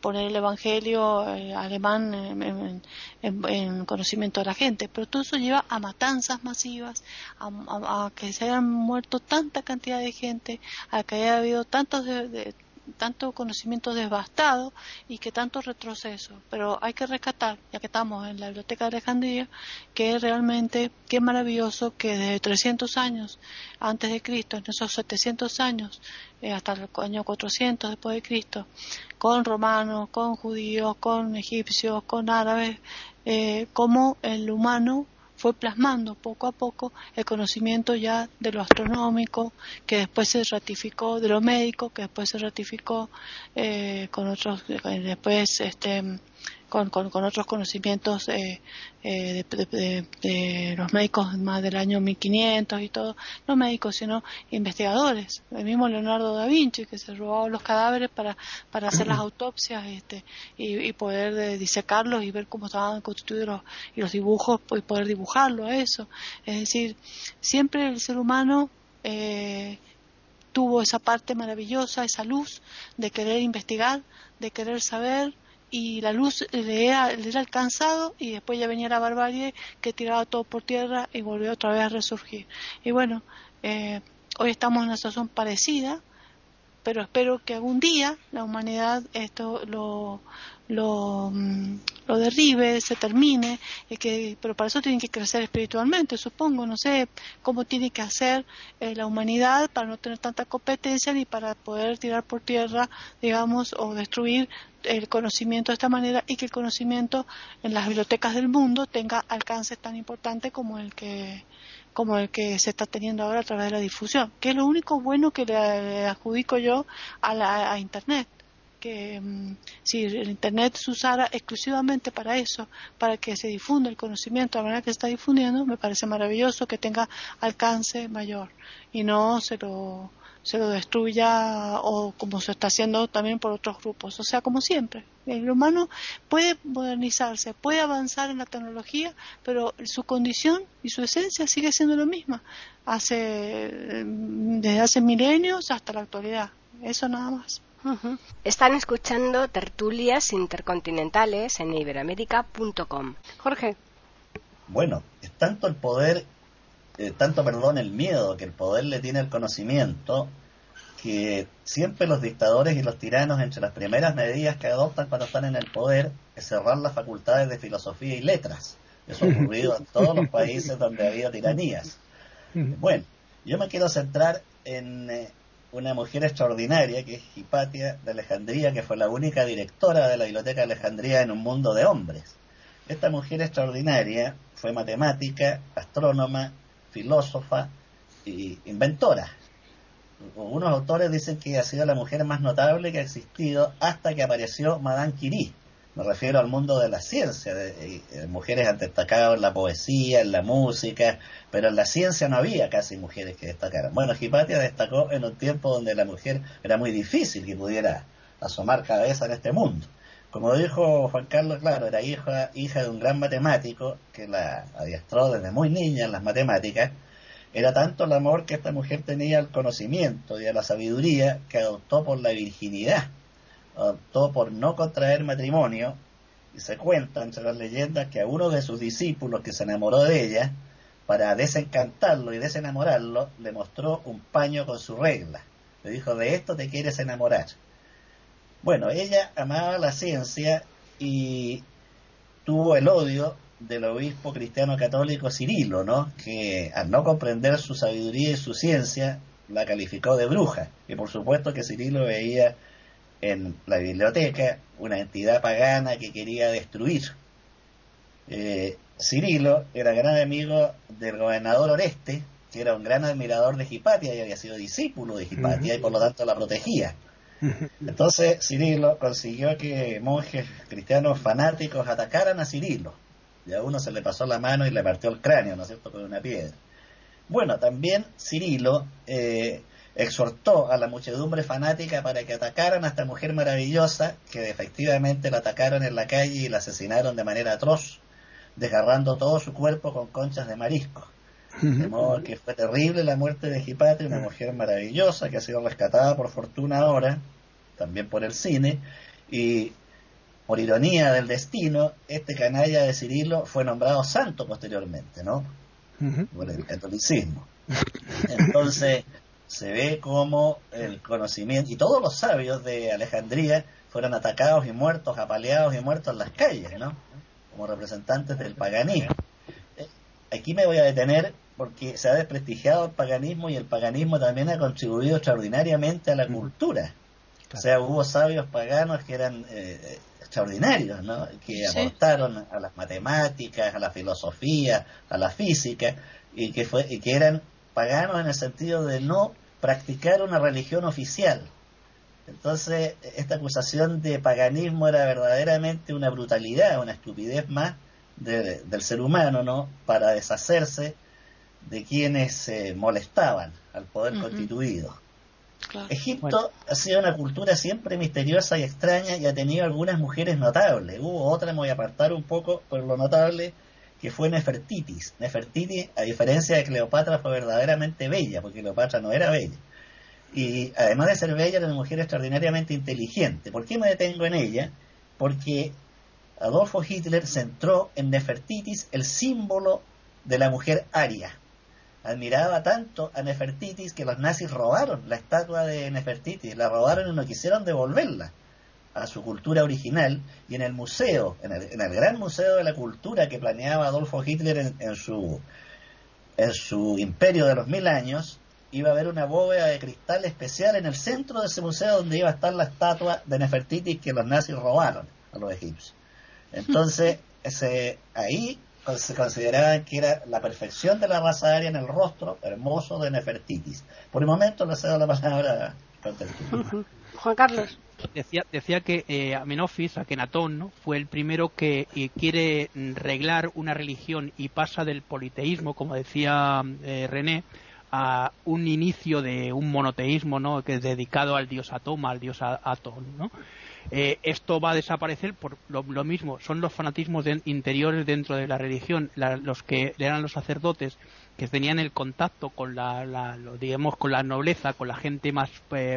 poner el evangelio eh, alemán en, en, conocimiento de la gente. Pero todo eso lleva a matanzas masivas, a, que se hayan muerto tanta cantidad de gente, a que haya habido tantos de, tanto conocimiento devastado y que tanto retroceso. Pero hay que rescatar, ya que estamos en la Biblioteca de Alejandría, que realmente, qué maravilloso que desde 300 años antes de Cristo, en esos 700 años, eh, hasta el año 400 después de Cristo, con romanos, con judíos, con egipcios, con árabes, eh, como el humano fue plasmando poco a poco el conocimiento ya de lo astronómico, que después se ratificó, de lo médico, que después se ratificó eh, con otros, eh, después este, con, con, otros conocimientos eh, eh, de, los médicos más del año 1500 y todo, no médicos sino investigadores, el mismo Leonardo da Vinci que se robaba los cadáveres para, para hacer las autopsias este, y, poder disecarlos y ver cómo estaban constituidos los, y los dibujos y poder dibujarlo eso, es decir, siempre el ser humano eh, tuvo esa parte maravillosa, esa luz de querer investigar, de querer saber, y la luz le era, alcanzado y después ya venía la barbarie que tiraba todo por tierra y volvió otra vez a resurgir. Y bueno, eh, hoy estamos en una situación parecida, pero espero que algún día la humanidad esto lo, lo, mm, lo derribe, se termine, y que, pero para eso tiene que crecer espiritualmente, supongo, no sé cómo tiene que hacer eh, la humanidad para no tener tanta competencia ni para poder tirar por tierra, digamos, o destruir el conocimiento de esta manera y que el conocimiento en las bibliotecas del mundo tenga alcance tan importante como el que como el que se está teniendo ahora a través de la difusión, que es lo único bueno que le, adjudico yo a, la, a Internet que mm, si el Internet se usara exclusivamente para eso, para que se difunda el conocimiento de la manera que se está difundiendo, me parece maravilloso que tenga alcance mayor y no se lo se lo destruya o como se está haciendo también por otros grupos. O sea, como siempre, el humano puede modernizarse, puede avanzar en la tecnología, pero su condición y su esencia sigue siendo lo misma hace, desde hace milenios hasta la actualidad. Eso nada más. Están escuchando tertulias intercontinentales en iberoamérica.com. Jorge. Bueno, es tanto el poder eh, tanto, perdón, el miedo que el poder le tiene al conocimiento, que siempre los dictadores y los tiranos, entre las primeras medidas que adoptan cuando están en el poder, es cerrar las facultades de filosofía y letras. Eso ha ocurrido en todos los países donde ha habido tiranías. Bueno, yo me quiero centrar en eh, una mujer extraordinaria que es Hipatia de Alejandría, que fue la única directora de la Biblioteca de Alejandría en un mundo de hombres. Esta mujer extraordinaria fue matemática, astrónoma, filósofa e inventora. Unos autores dicen que ha sido la mujer más notable que ha existido hasta que apareció Madame Curie. Me refiero al mundo de la ciencia. De, mujeres han destacado en la poesía, en la música, pero en la ciencia no había casi mujeres que destacaran. Bueno, Hipatia destacó en un tiempo donde la mujer era muy difícil que pudiera asomar cabeza en este mundo. Como dijo Juan Carlos, claro, era hija, hija de un gran matemático que la adiestró desde muy niña en las matemáticas. Era tanto el amor que esta mujer tenía al conocimiento y a la sabiduría que adoptó por la virginidad, adoptó por no contraer matrimonio. Y se cuenta entre las leyendas que a uno de sus discípulos que se enamoró de ella, para desencantarlo y desenamorarlo, le mostró un paño con su regla. Le dijo, de esto te quieres enamorar. Bueno, ella amaba la ciencia y tuvo el odio del obispo cristiano católico Cirilo, ¿no? que al no comprender su sabiduría y su ciencia la calificó de bruja. Y por supuesto que Cirilo veía en la biblioteca una entidad pagana que quería destruir. Eh, Cirilo era gran amigo del gobernador Oreste, que era un gran admirador de Hipatia y había sido discípulo de Hipatia y por lo tanto la protegía. Entonces Cirilo consiguió que monjes cristianos fanáticos atacaran a Cirilo. Y a uno se le pasó la mano y le partió el cráneo, ¿no es cierto?, con una piedra. Bueno, también Cirilo eh, exhortó a la muchedumbre fanática para que atacaran a esta mujer maravillosa, que efectivamente la atacaron en la calle y la asesinaron de manera atroz, desgarrando todo su cuerpo con conchas de marisco. De modo que fue terrible la muerte de Hipatria, una mujer maravillosa que ha sido rescatada por fortuna ahora, también por el cine, y por ironía del destino, este canalla de Cirilo fue nombrado santo posteriormente, ¿no? Por el catolicismo. Entonces, se ve como el conocimiento, y todos los sabios de Alejandría fueron atacados y muertos, apaleados y muertos en las calles, ¿no? Como representantes del paganismo. Eh, aquí me voy a detener porque se ha desprestigiado el paganismo y el paganismo también ha contribuido extraordinariamente a la cultura. O sea, hubo sabios paganos que eran eh, extraordinarios, ¿no? Que aportaron a las matemáticas, a la filosofía, a la física, y que, fue, y que eran paganos en el sentido de no practicar una religión oficial. Entonces, esta acusación de paganismo era verdaderamente una brutalidad, una estupidez más del ser humano, ¿no? Para deshacerse de quienes se molestaban al poder constituido. Egipto ha sido una cultura siempre misteriosa y extraña y ha tenido algunas mujeres notables. Hubo otra, me voy a apartar un poco por lo notable, que fue Nefertitis. Nefertitis, a diferencia de Cleopatra, fue verdaderamente bella, porque Cleopatra no era bella. Y además de ser bella, era una mujer extraordinariamente inteligente. ¿Por qué me detengo en ella? Porque Adolfo Hitler centró en Nefertitis el símbolo de la mujer aria. Admiraba tanto a Nefertitis que los nazis robaron la estatua de Nefertitis, la robaron y no quisieron devolverla a su cultura original y en el museo, en el, gran museo de la cultura que planeaba Adolfo Hitler en, su, en su imperio de los mil años, iba a haber una bóveda de cristal especial en el centro de ese museo donde iba a estar la estatua de Nefertiti que los nazis robaron a los egipcios. Entonces, ese, ahí se consideraba que era la perfección de la raza aria en el rostro hermoso de Nefertitis. Por el momento le cedo la palabra a Juan Carlos. Decía, que eh, Amenofis, Akenatón, ¿no? fue el primero que eh, quiere reglar una religión y pasa del politeísmo, como decía eh, René, a un inicio de un monoteísmo, ¿no? que es dedicado al dios Atoma, al dios Atón, ¿no? esto va a desaparecer por lo, mismo, son los fanatismos interiores dentro de la religión, los que eran los sacerdotes que tenían el contacto con la, digamos con la nobleza, con la gente más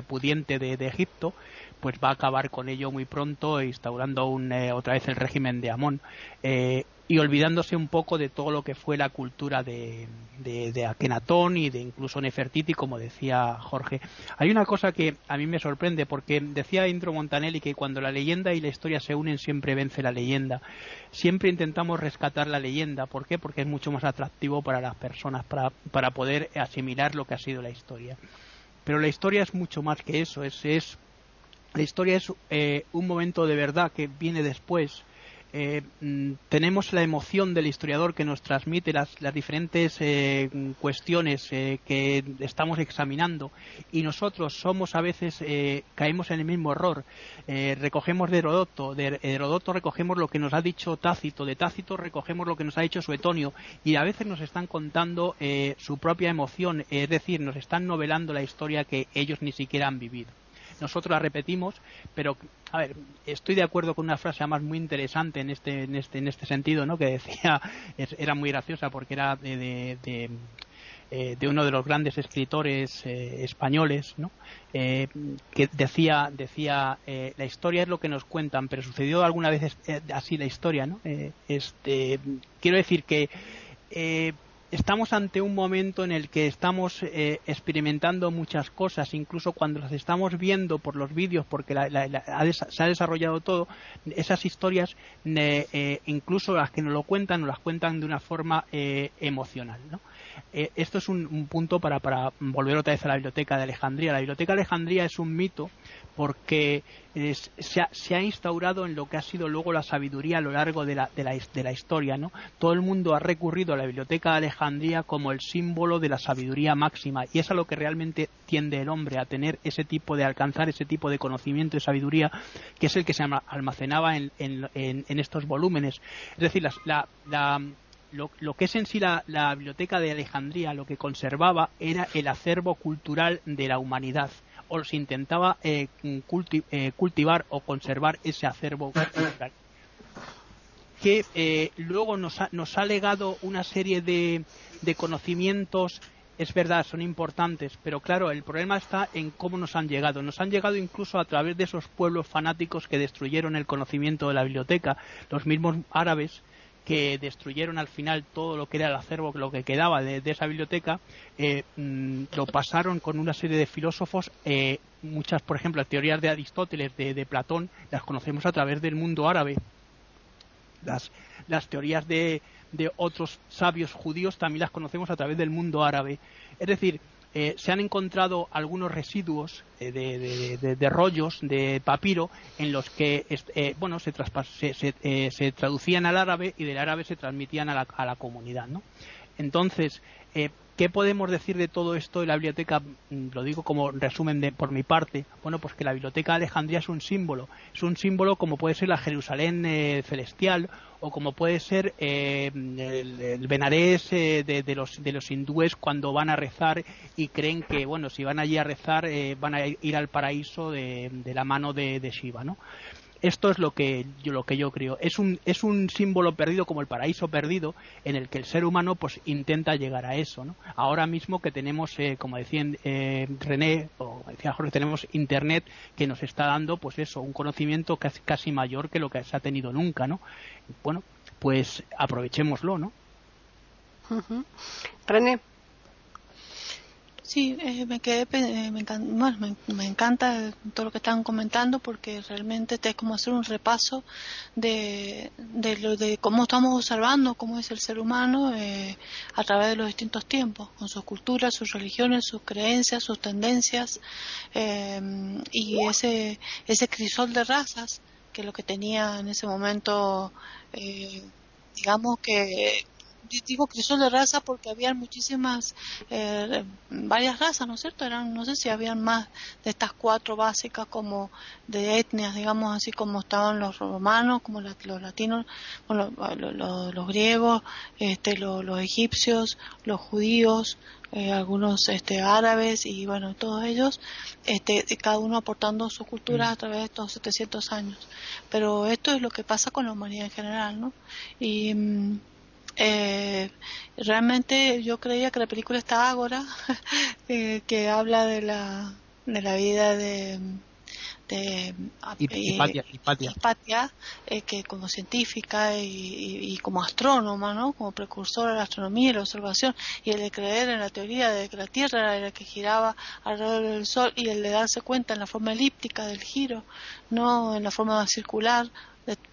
pudiente de, de Egipto, pues va a acabar con ello muy pronto, instaurando un, eh, otra vez el régimen de Amón eh, y olvidándose un poco de todo lo que fue la cultura de, de, Akenatón y de incluso Nefertiti, como decía Jorge. Hay una cosa que a mí me sorprende, porque decía Indro Montanelli que cuando la leyenda y la historia se unen siempre vence la leyenda. Siempre intentamos rescatar la leyenda. ¿Por qué? Porque es mucho más atractivo para las personas, para, para poder asimilar lo que ha sido la historia. Pero la historia es mucho más que eso, es, es la historia es eh, un momento de verdad que viene después. Eh, mm, tenemos la emoción del historiador que nos transmite las, diferentes eh, cuestiones que estamos examinando. Y nosotros somos a veces caemos en el mismo error. Recogemos de Herodoto de Herodoto recogemos lo que nos ha dicho Tácito de Tácito recogemos lo que nos ha dicho Suetonio. Y a veces nos están contando su propia emoción es decir nos están novelando la historia que ellos ni siquiera han vivido nosotros la repetimos, pero a ver, estoy de acuerdo con una frase además muy interesante en este en este en este sentido, ¿no? Que decía era muy graciosa porque era de, de, eh, uno de los grandes escritores eh, españoles, ¿no? Eh, que decía decía la historia es lo que nos cuentan, pero sucedió alguna vez así la historia, ¿no? este quiero decir que estamos ante un momento en el que estamos eh, experimentando muchas cosas, incluso cuando las estamos viendo por los vídeos, porque se ha desarrollado todo, esas historias, eh, incluso las que nos lo cuentan, nos las cuentan de una forma eh, esto es un, punto para, para, volver otra vez a la biblioteca de Alejandría. La biblioteca de Alejandría es un mito porque se, ha, instaurado en lo que ha sido luego la sabiduría a lo largo de la, de la, historia. ¿no? Todo el mundo ha recurrido a la Biblioteca de Alejandría como el símbolo de la sabiduría máxima y es a lo que realmente tiende el hombre, a tener ese tipo de alcanzar ese tipo de conocimiento y sabiduría que es el que se almacenaba en, estos volúmenes. Es decir, lo, lo, que es en sí la, biblioteca de Alejandría, lo que conservaba era el acervo cultural de la humanidad o se intentaba eh, eh, cultivar o conservar ese acervo cultural. que eh, luego nos ha, nos ha legado una serie de, de conocimientos es verdad, son importantes, pero claro, el problema está en cómo nos han llegado. Nos han llegado incluso a través de esos pueblos fanáticos que destruyeron el conocimiento de la biblioteca, los mismos árabes que destruyeron al final todo lo que era el acervo, lo que quedaba de, esa biblioteca, eh, mm, lo pasaron con una serie de filósofos. Eh, muchas, por ejemplo, las teorías de Aristóteles, de, Platón, las conocemos a través del mundo árabe. Las, las teorías de, de otros sabios judíos también las conocemos a través del mundo árabe. Es decir, eh, se han encontrado algunos residuos eh, de, rollos de papiro en los que eh, bueno se, se, traducían al árabe y del árabe se transmitían a la, a la comunidad ¿no? entonces ¿Qué podemos decir de todo esto de la biblioteca? Mm, lo digo como resumen de, por mi parte. Bueno, pues que la biblioteca de Alejandría es un símbolo. Es un símbolo como puede ser la Jerusalén eh, celestial o como puede ser eh, el, Benarés eh, de, los, de los hindúes cuando van a rezar y creen que, bueno, si van allí a rezar van a ir al paraíso de, la mano de Shiva, ¿no? Esto es lo que yo, lo que yo creo. Es un, es un símbolo perdido como el paraíso perdido en el que el ser humano pues intenta llegar a eso. ¿no? Ahora mismo que tenemos, eh, como decía eh, René, o decía Jorge, tenemos Internet que nos está dando pues eso, un conocimiento casi, casi mayor que lo que se ha tenido nunca. ¿no? Bueno, pues aprovechémoslo. ¿no? René. Sí, eh, me quedé, eh, me, me, encanta todo lo que están comentando porque realmente es como hacer un repaso de, de, lo, de cómo estamos observando cómo es el ser humano eh, a través de los distintos tiempos, con sus culturas, sus religiones, sus creencias, sus tendencias y ese, ese crisol de razas que lo que tenía en ese momento, digamos que digo crisol de raza porque había muchísimas, eh, varias razas, ¿no es cierto? Eran, no sé si habían más de estas cuatro básicas como de etnias, digamos así como estaban los romanos, como los latinos, los griegos, este, los, egipcios, los judíos, eh, algunos este, árabes y bueno, todos ellos, este, cada uno aportando su cultura mm. a través de estos 700 años. Pero esto es lo que pasa con la humanidad en general, ¿no? Y mm, eh, realmente yo creía que la película está Ágora, eh, que habla de la, de la vida de, de Hipatia, eh, que como científica y, como astrónoma, ¿no? como precursora de la astronomía y la observación, y el de creer en la teoría de que la Tierra era la que giraba alrededor del Sol, y el de darse cuenta en la forma elíptica del giro, no en la forma circular,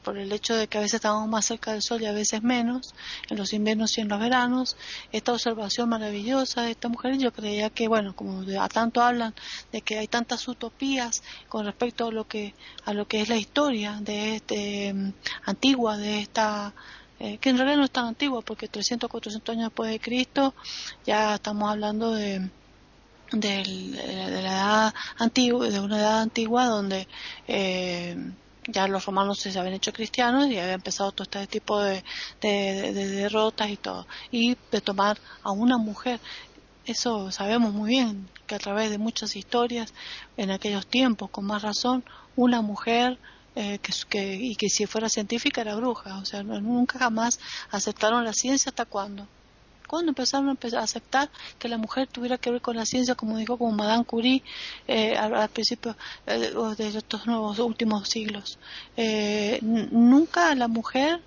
por el hecho de que a veces estamos más cerca del sol y a veces menos, en los inviernos y en los veranos. Esta observación maravillosa de esta mujer, yo creía que, bueno, como a tanto hablan de que hay tantas utopías con respecto a lo que, a lo que es la historia de este, mm, antigua, de esta eh, que en realidad no es tan antigua porque 300 400 años después de Cristo ya estamos hablando de, de, la edad antigua de una edad antigua donde eh, ya los romanos se habían hecho cristianos y había empezado todo este tipo de, derrotas y todo. Y de tomar a una mujer. Eso sabemos muy bien, que a través de muchas historias en aquellos tiempos, con más razón, una mujer eh, que, y que si fuera científica era bruja. O sea, nunca jamás aceptaron la ciencia hasta cuándo cuando empezaron a, aceptar que la mujer tuviera que ver con la ciencia, como dijo como Madame Curie eh, al, principio eh, de estos nuevos últimos siglos. Eh, nunca la mujer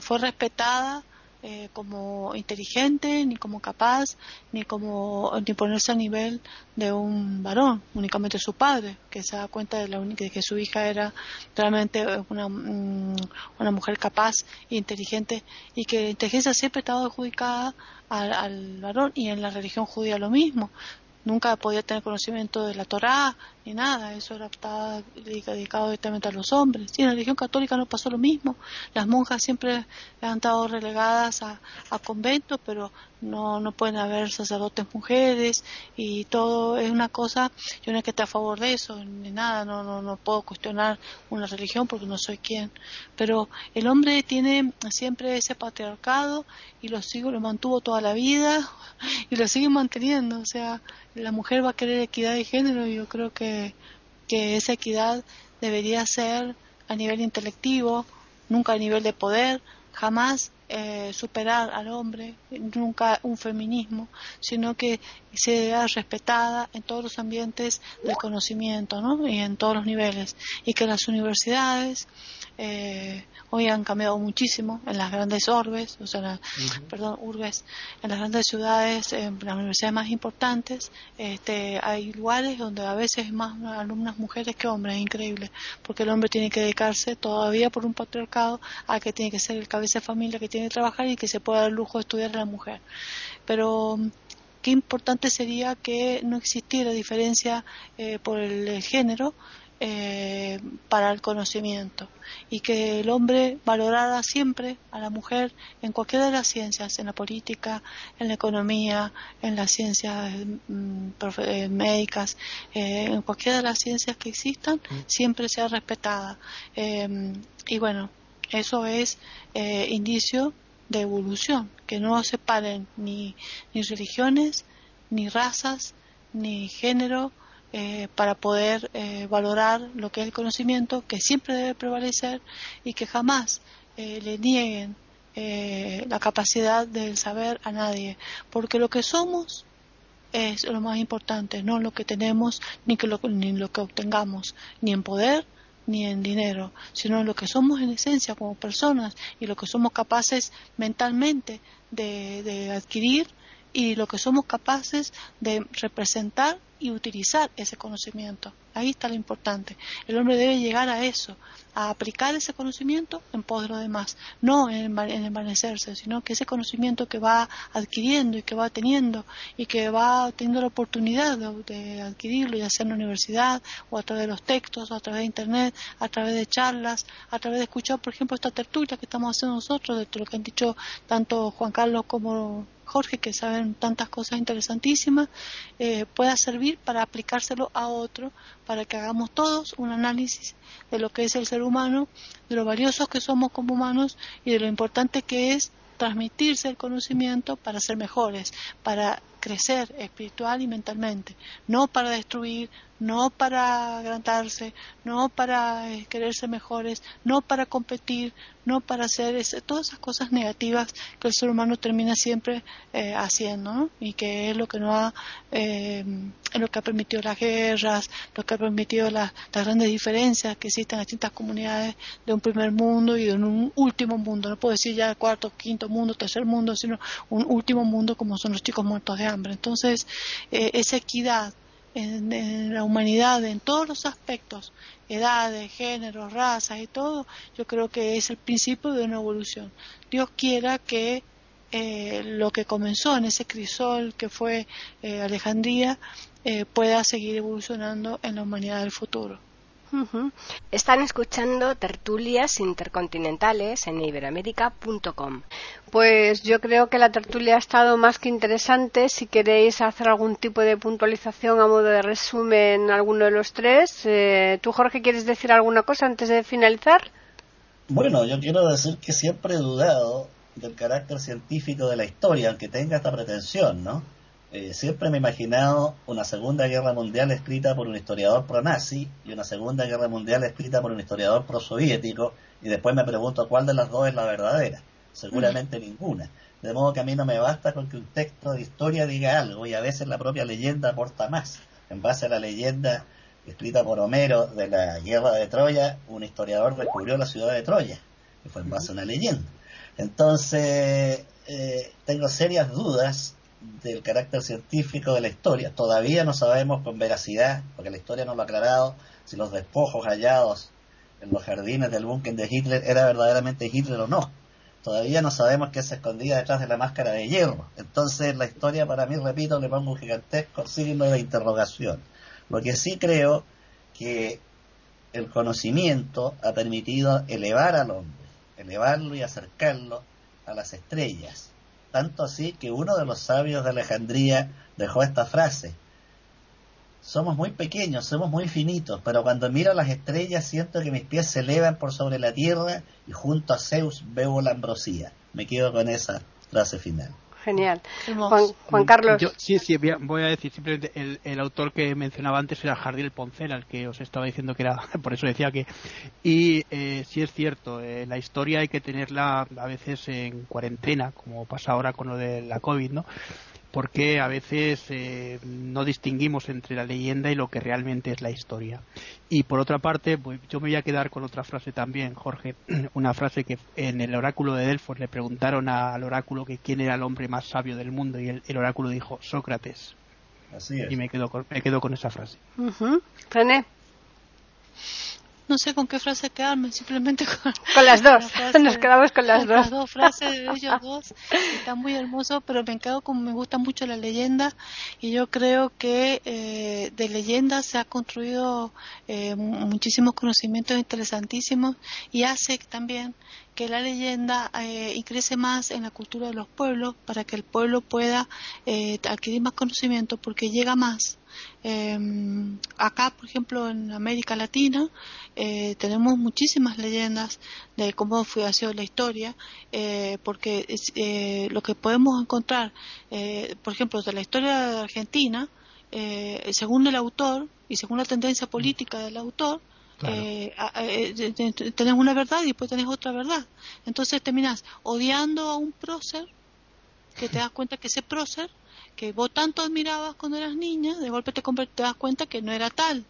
fue respetada eh, como inteligente, ni como capaz, ni como ni ponerse a nivel de un varón, únicamente su padre, que se da cuenta de, la de que su hija era realmente una, mm, una mujer capaz e inteligente y que la inteligencia siempre estaba adjudicada al, al varón y en la religión judía lo mismo nunca podía tener conocimiento de la Torá ni nada, eso era, estaba dedicado directamente a los hombres. Y en la religión católica no pasó lo mismo, las monjas siempre han estado relegadas a, a conventos, pero no, no pueden haber sacerdotes mujeres y todo es una cosa, yo no es que esté a favor de eso, ni nada, no, no, no puedo cuestionar una religión porque no soy quien, pero el hombre tiene siempre ese patriarcado y lo sigo, lo mantuvo toda la vida y lo sigue manteniendo, o sea, la mujer va a querer equidad de género y yo creo que, que esa equidad debería ser a nivel intelectivo, nunca a nivel de poder, jamás eh, superar al hombre, nunca un feminismo, sino que sea respetada en todos los ambientes del conocimiento ¿no? y en todos los niveles. Y que las universidades eh, hoy han cambiado muchísimo en las grandes orbes, o sea, perdón, urbes, en las grandes ciudades, en las universidades más importantes, este, hay lugares donde a veces hay más alumnas mujeres que hombres, es increíble, porque el hombre tiene que dedicarse todavía por un patriarcado a que tiene que ser el cabeza de familia, que tiene que trabajar y que se pueda dar el lujo de estudiar a la mujer. Pero qué importante sería que no existiera diferencia eh, por el género, eh, para el conocimiento y que el hombre valorara siempre a la mujer en cualquiera de las ciencias, en la política, en la economía, en las ciencias mm, eh, médicas, eh, en cualquiera de las ciencias que existan, mm. siempre sea respetada. y bueno, eso es indicio de evolución, que no separen ni, ni religiones, ni razas, ni género, eh, para poder eh, valorar lo que es el conocimiento, que siempre debe prevalecer y que jamás eh, le nieguen la capacidad del saber a nadie, porque lo que somos es lo más importante, no lo que tenemos ni, que lo, ni lo que obtengamos, ni en poder ni en dinero, sino lo que somos en esencia como personas y lo que somos capaces mentalmente de adquirir y lo que somos capaces de representar y utilizar ese conocimiento. Ahí está lo importante. El hombre debe llegar a eso, a aplicar ese conocimiento en pos de lo demás, no en, envanecerse, sino que ese conocimiento que va adquiriendo y que va teniendo y que va teniendo la oportunidad de, adquirirlo, ya sea en la universidad o a través de los textos, o a través de internet, a través de charlas, a través de escuchar, por ejemplo, esta tertulia que estamos haciendo nosotros, de lo que han dicho tanto Juan Carlos como Jorge, que saben tantas cosas interesantísimas, eh, pueda servir para aplicárselo a otro, para que hagamos todos un análisis de lo que es el ser humano, de lo valiosos que somos como humanos y de lo importante que es transmitirse el conocimiento para ser mejores, para crecer espiritual y mentalmente, no para destruir, no para agrandarse, no para eh, quererse mejores, no para competir, no para hacer todas esas cosas negativas que el ser humano termina siempre eh, haciendo, y que es lo que no ha, eh, lo que ha permitido las guerras, lo que ha permitido las grandes diferencias que existen en distintas comunidades de un primer mundo y de un último mundo, no puedo decir ya cuarto, quinto mundo, tercer mundo, sino un último mundo como son los chicos muertos de hambre. Entonces, eh, esa equidad en, la humanidad, en todos los aspectos, edades, géneros, razas y todo, yo creo que es el principio de una evolución. Dios quiera que eh, lo que comenzó en ese crisol que fue eh, Alejandría pueda seguir evolucionando en la humanidad del futuro. Están escuchando tertulias intercontinentales en iberamérica.com. Pues yo creo que la tertulia ha estado más que interesante. Si queréis hacer algún tipo de puntualización a modo de resumen alguno de los tres, eh, ¿tú Jorge quieres decir alguna cosa antes de finalizar? Bueno, yo quiero decir que siempre he dudado del carácter científico de la historia, aunque tenga esta pretensión, ¿no? Eh, siempre me he imaginado una Segunda Guerra Mundial escrita por un historiador pro-nazi y una Segunda Guerra Mundial escrita por un historiador pro-soviético y después me pregunto cuál de las dos es la verdadera. Seguramente ninguna. De modo que a mí no me basta con que un texto de historia diga algo y a veces la propia leyenda aporta más. En base a la leyenda escrita por Homero de la Guerra de Troya, un historiador descubrió la ciudad de Troya, y fue en base a una leyenda. Entonces, eh, tengo serias dudas del carácter científico de la historia. Todavía no sabemos con veracidad, porque la historia no lo ha aclarado, si los despojos hallados en los jardines del búnker de Hitler era verdaderamente Hitler o no. Todavía no sabemos qué se escondía detrás de la máscara de hierro. Entonces la historia para mí, repito, le pongo un gigantesco signo de interrogación. Lo que sí creo que el conocimiento ha permitido elevar al hombre, elevarlo y acercarlo a las estrellas tanto así que uno de los sabios de Alejandría dejó esta frase. Somos muy pequeños, somos muy finitos, pero cuando miro las estrellas siento que mis pies se elevan por sobre la tierra y junto a Zeus veo la ambrosía. Me quedo con esa frase final. Genial. Juan, Carlos. sí, sí, voy a decir simplemente el, autor que mencionaba antes era Jardiel Poncela, el que os estaba diciendo que era, por eso decía que. Y eh, sí es cierto, eh, la historia hay que tenerla a veces en cuarentena, como pasa ahora con lo de la COVID, ¿no? Porque a veces eh, no distinguimos entre la leyenda y lo que realmente es la historia. Y por otra parte, pues, yo me voy a quedar con otra frase también, Jorge, una frase que en el oráculo de Delfos le preguntaron al oráculo que quién era el hombre más sabio del mundo y el, oráculo dijo Sócrates. Así es. Y me quedo con, me quedo con esa frase. René no sé con qué frase quedarme, simplemente con, con las dos. Nos quedamos con las dos. Las dos frases de ellos dos. Están muy hermosos, pero me quedo con, me gusta mucho la leyenda y yo creo que eh, de leyenda se ha construido eh, muchísimos conocimientos interesantísimos y hace también que la leyenda eh, ingrese más en la cultura de los pueblos para que el pueblo pueda eh, adquirir más conocimiento porque llega más. Eh, acá, por ejemplo, en América Latina eh, tenemos muchísimas leyendas de cómo fue ha sido la historia, eh, porque eh, lo que podemos encontrar, por ejemplo, de la historia de Argentina, según el autor y según la tendencia política del autor, eh, tenés una verdad y después tenés otra verdad. Entonces terminas odiando a un prócer que te das cuenta que ese prócer que vos tanto admirabas cuando eras niña, de golpe te, te das cuenta que no era tal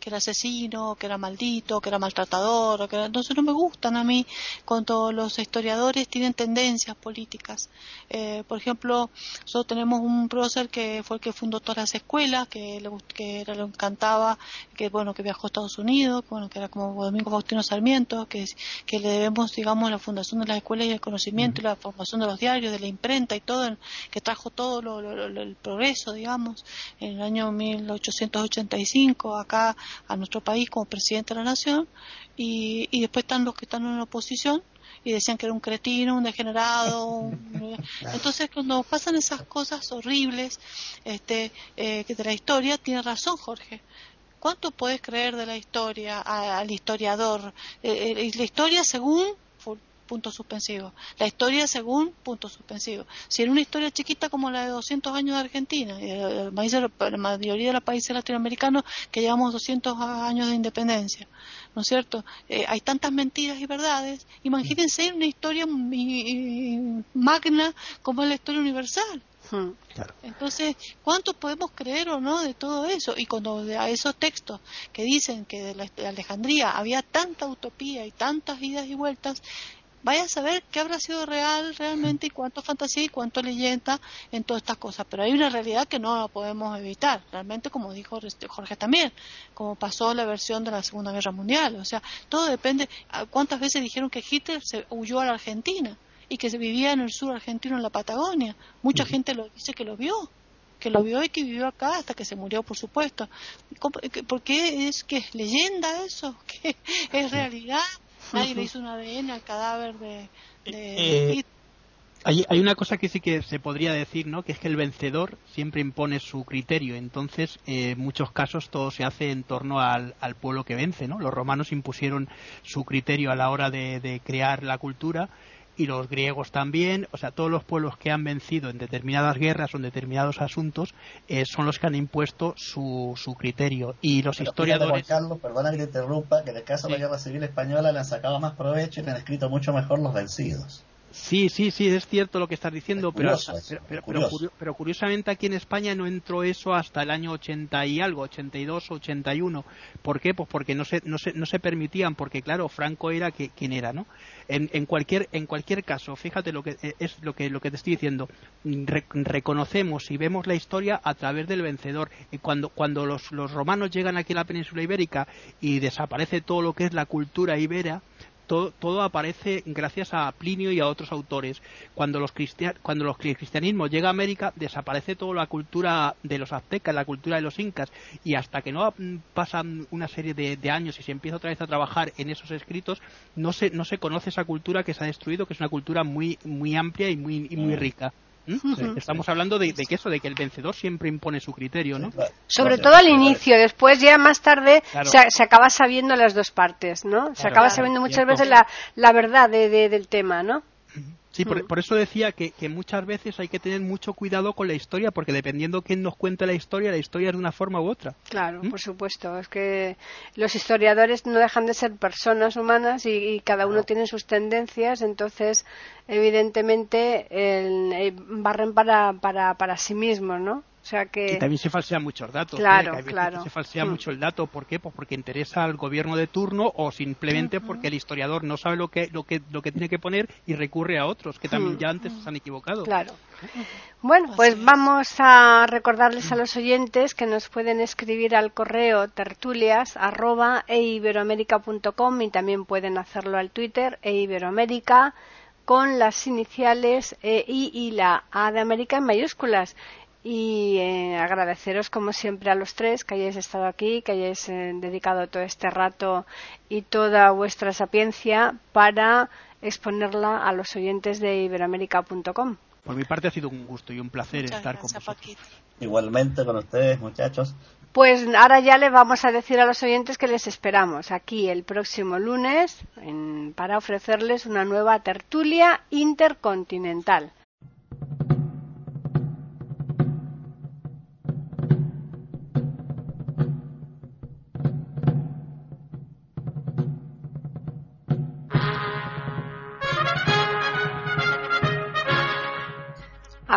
que era asesino, que era maldito, que era maltratador, que entonces no me gustan a mí cuando los historiadores tienen tendencias políticas. Eh, por ejemplo, nosotros tenemos un prócer que fue el que fundó todas las escuelas, que le, que le encantaba, que bueno, que viajó a Estados Unidos, bueno, que era como Domingo Faustino Sarmiento, que, que le debemos, digamos, la fundación de las escuelas y el conocimiento, y la formación de los diarios, de la imprenta y todo, que trajo todo el progreso, digamos, en el año 1885 acá a nuestro país como presidente de la nación y, y después están los que están en la oposición y decían que era un cretino, un degenerado. Entonces, cuando pasan esas cosas horribles este, eh, que de la historia, tiene razón Jorge. ¿Cuánto puedes creer de la historia al historiador? Eh, eh, la historia según punto suspensivo. La historia según punto suspensivo. Si era una historia chiquita como la de 200 años de Argentina, la mayoría de los países latinoamericanos que llevamos 200 años de independencia, ¿no es cierto? Eh, hay tantas mentiras y verdades. Imagínense una historia magna como es la historia universal. Hmm. Entonces, ¿cuánto podemos creer o no de todo eso? Y cuando a esos textos que dicen que de, la, de Alejandría había tanta utopía y tantas idas y vueltas, vaya a saber qué habrá sido real realmente y cuánto fantasía y cuánto leyenda en todas estas cosas. Pero hay una realidad que no la podemos evitar, realmente como dijo este, Jorge también, como pasó la versión de la Segunda Guerra Mundial. O sea, todo depende, cuántas veces dijeron que Hitler se huyó a la Argentina y que se vivía en el sur argentino, en la Patagonia. Mucha gente lo dice que lo vio que lo vio y que vivió acá hasta que se murió, por supuesto. ¿Por qué es que es leyenda eso? ¿Que es realidad? Nadie le hizo un ADN al cadáver de... Eh, hay, hay, una cosa que sí que se podría decir, ¿no? Que es que el vencedor siempre impone su criterio. Entonces, eh, en muchos casos todo se hace en torno al, al, pueblo que vence, ¿no? Los romanos impusieron su criterio a la hora de, de crear la cultura y los griegos también, o sea, todos los pueblos que han vencido en determinadas guerras o en determinados asuntos eh, son los que han impuesto su, su criterio. Y los historiadores. Carlos, perdona que te interrumpa, que en el caso de la Guerra Civil Española le han sacado más provecho y le han escrito mucho mejor los vencidos. Sí, sí, sí, es cierto lo que estás diciendo, pero, pero, curiosamente aquí en España no entró eso hasta el año 80 y algo, 82 o 81. ¿Por qué? Pues porque no se, no se, no se permitían, porque claro, Franco era que, quien era, ¿no? En, en, cualquier, en cualquier caso, fíjate lo que eh, es lo que, lo que te estoy diciendo, reconocemos y vemos la historia a través del vencedor. Y cuando, cuando los, los romanos llegan aquí a la península ibérica y desaparece todo lo que es la cultura ibera, todo, aparece gracias a Plinio y a otros autores. Cuando los cuando los cristianismo llega a América, desaparece toda la cultura de los aztecas, la cultura de los incas, y hasta que no pasan una serie de, años y se empieza otra vez a trabajar en esos escritos, no se, no se conoce esa cultura que se ha destruido, que es una cultura muy, muy amplia y muy, y muy mm. Estamos hablando de, que eso, de que el vencedor siempre impone su criterio, ¿no? Sobre todo al inicio, después ya más tarde se, acaba sabiendo las dos partes, ¿no? Se acaba sabiendo muchas veces la, la verdad de, del tema, ¿no? Sí, por, mm. eso decía que, muchas veces hay que tener mucho cuidado con la historia, porque dependiendo quién nos cuente la historia, la historia es de una forma u otra. Claro, ¿Mm? por supuesto. Es que los historiadores no dejan de ser personas humanas y, cada uno tiene sus tendencias, entonces, evidentemente, el, barren para, para, para sí mismos, ¿no? O sea que... también se falsean muchos datos. ¿eh? Claro, claro. Se falsea mm. mucho el dato. ¿Por qué? Pues porque interesa al gobierno de turno o simplemente porque el historiador no sabe lo que, lo, que, lo que tiene que poner y recurre a otros que también ya antes se han equivocado. Claro. Bueno, pues vamos a recordarles a los oyentes que nos pueden escribir al correo tertulias y también pueden hacerlo al Twitter eiberoamérica con las iniciales E, I y la A de América en mayúsculas y eh, agradeceros como siempre a los tres que hayáis estado aquí, que hayáis eh, dedicado todo este rato y toda vuestra sapiencia para exponerla a los oyentes de iberoamérica.com. Por mi parte ha sido un gusto y un placer estar con vosotros. Igualmente con ustedes, muchachos. Pues ahora ya les vamos a decir a los oyentes que les esperamos aquí el próximo lunes para ofrecerles una nueva tertulia intercontinental.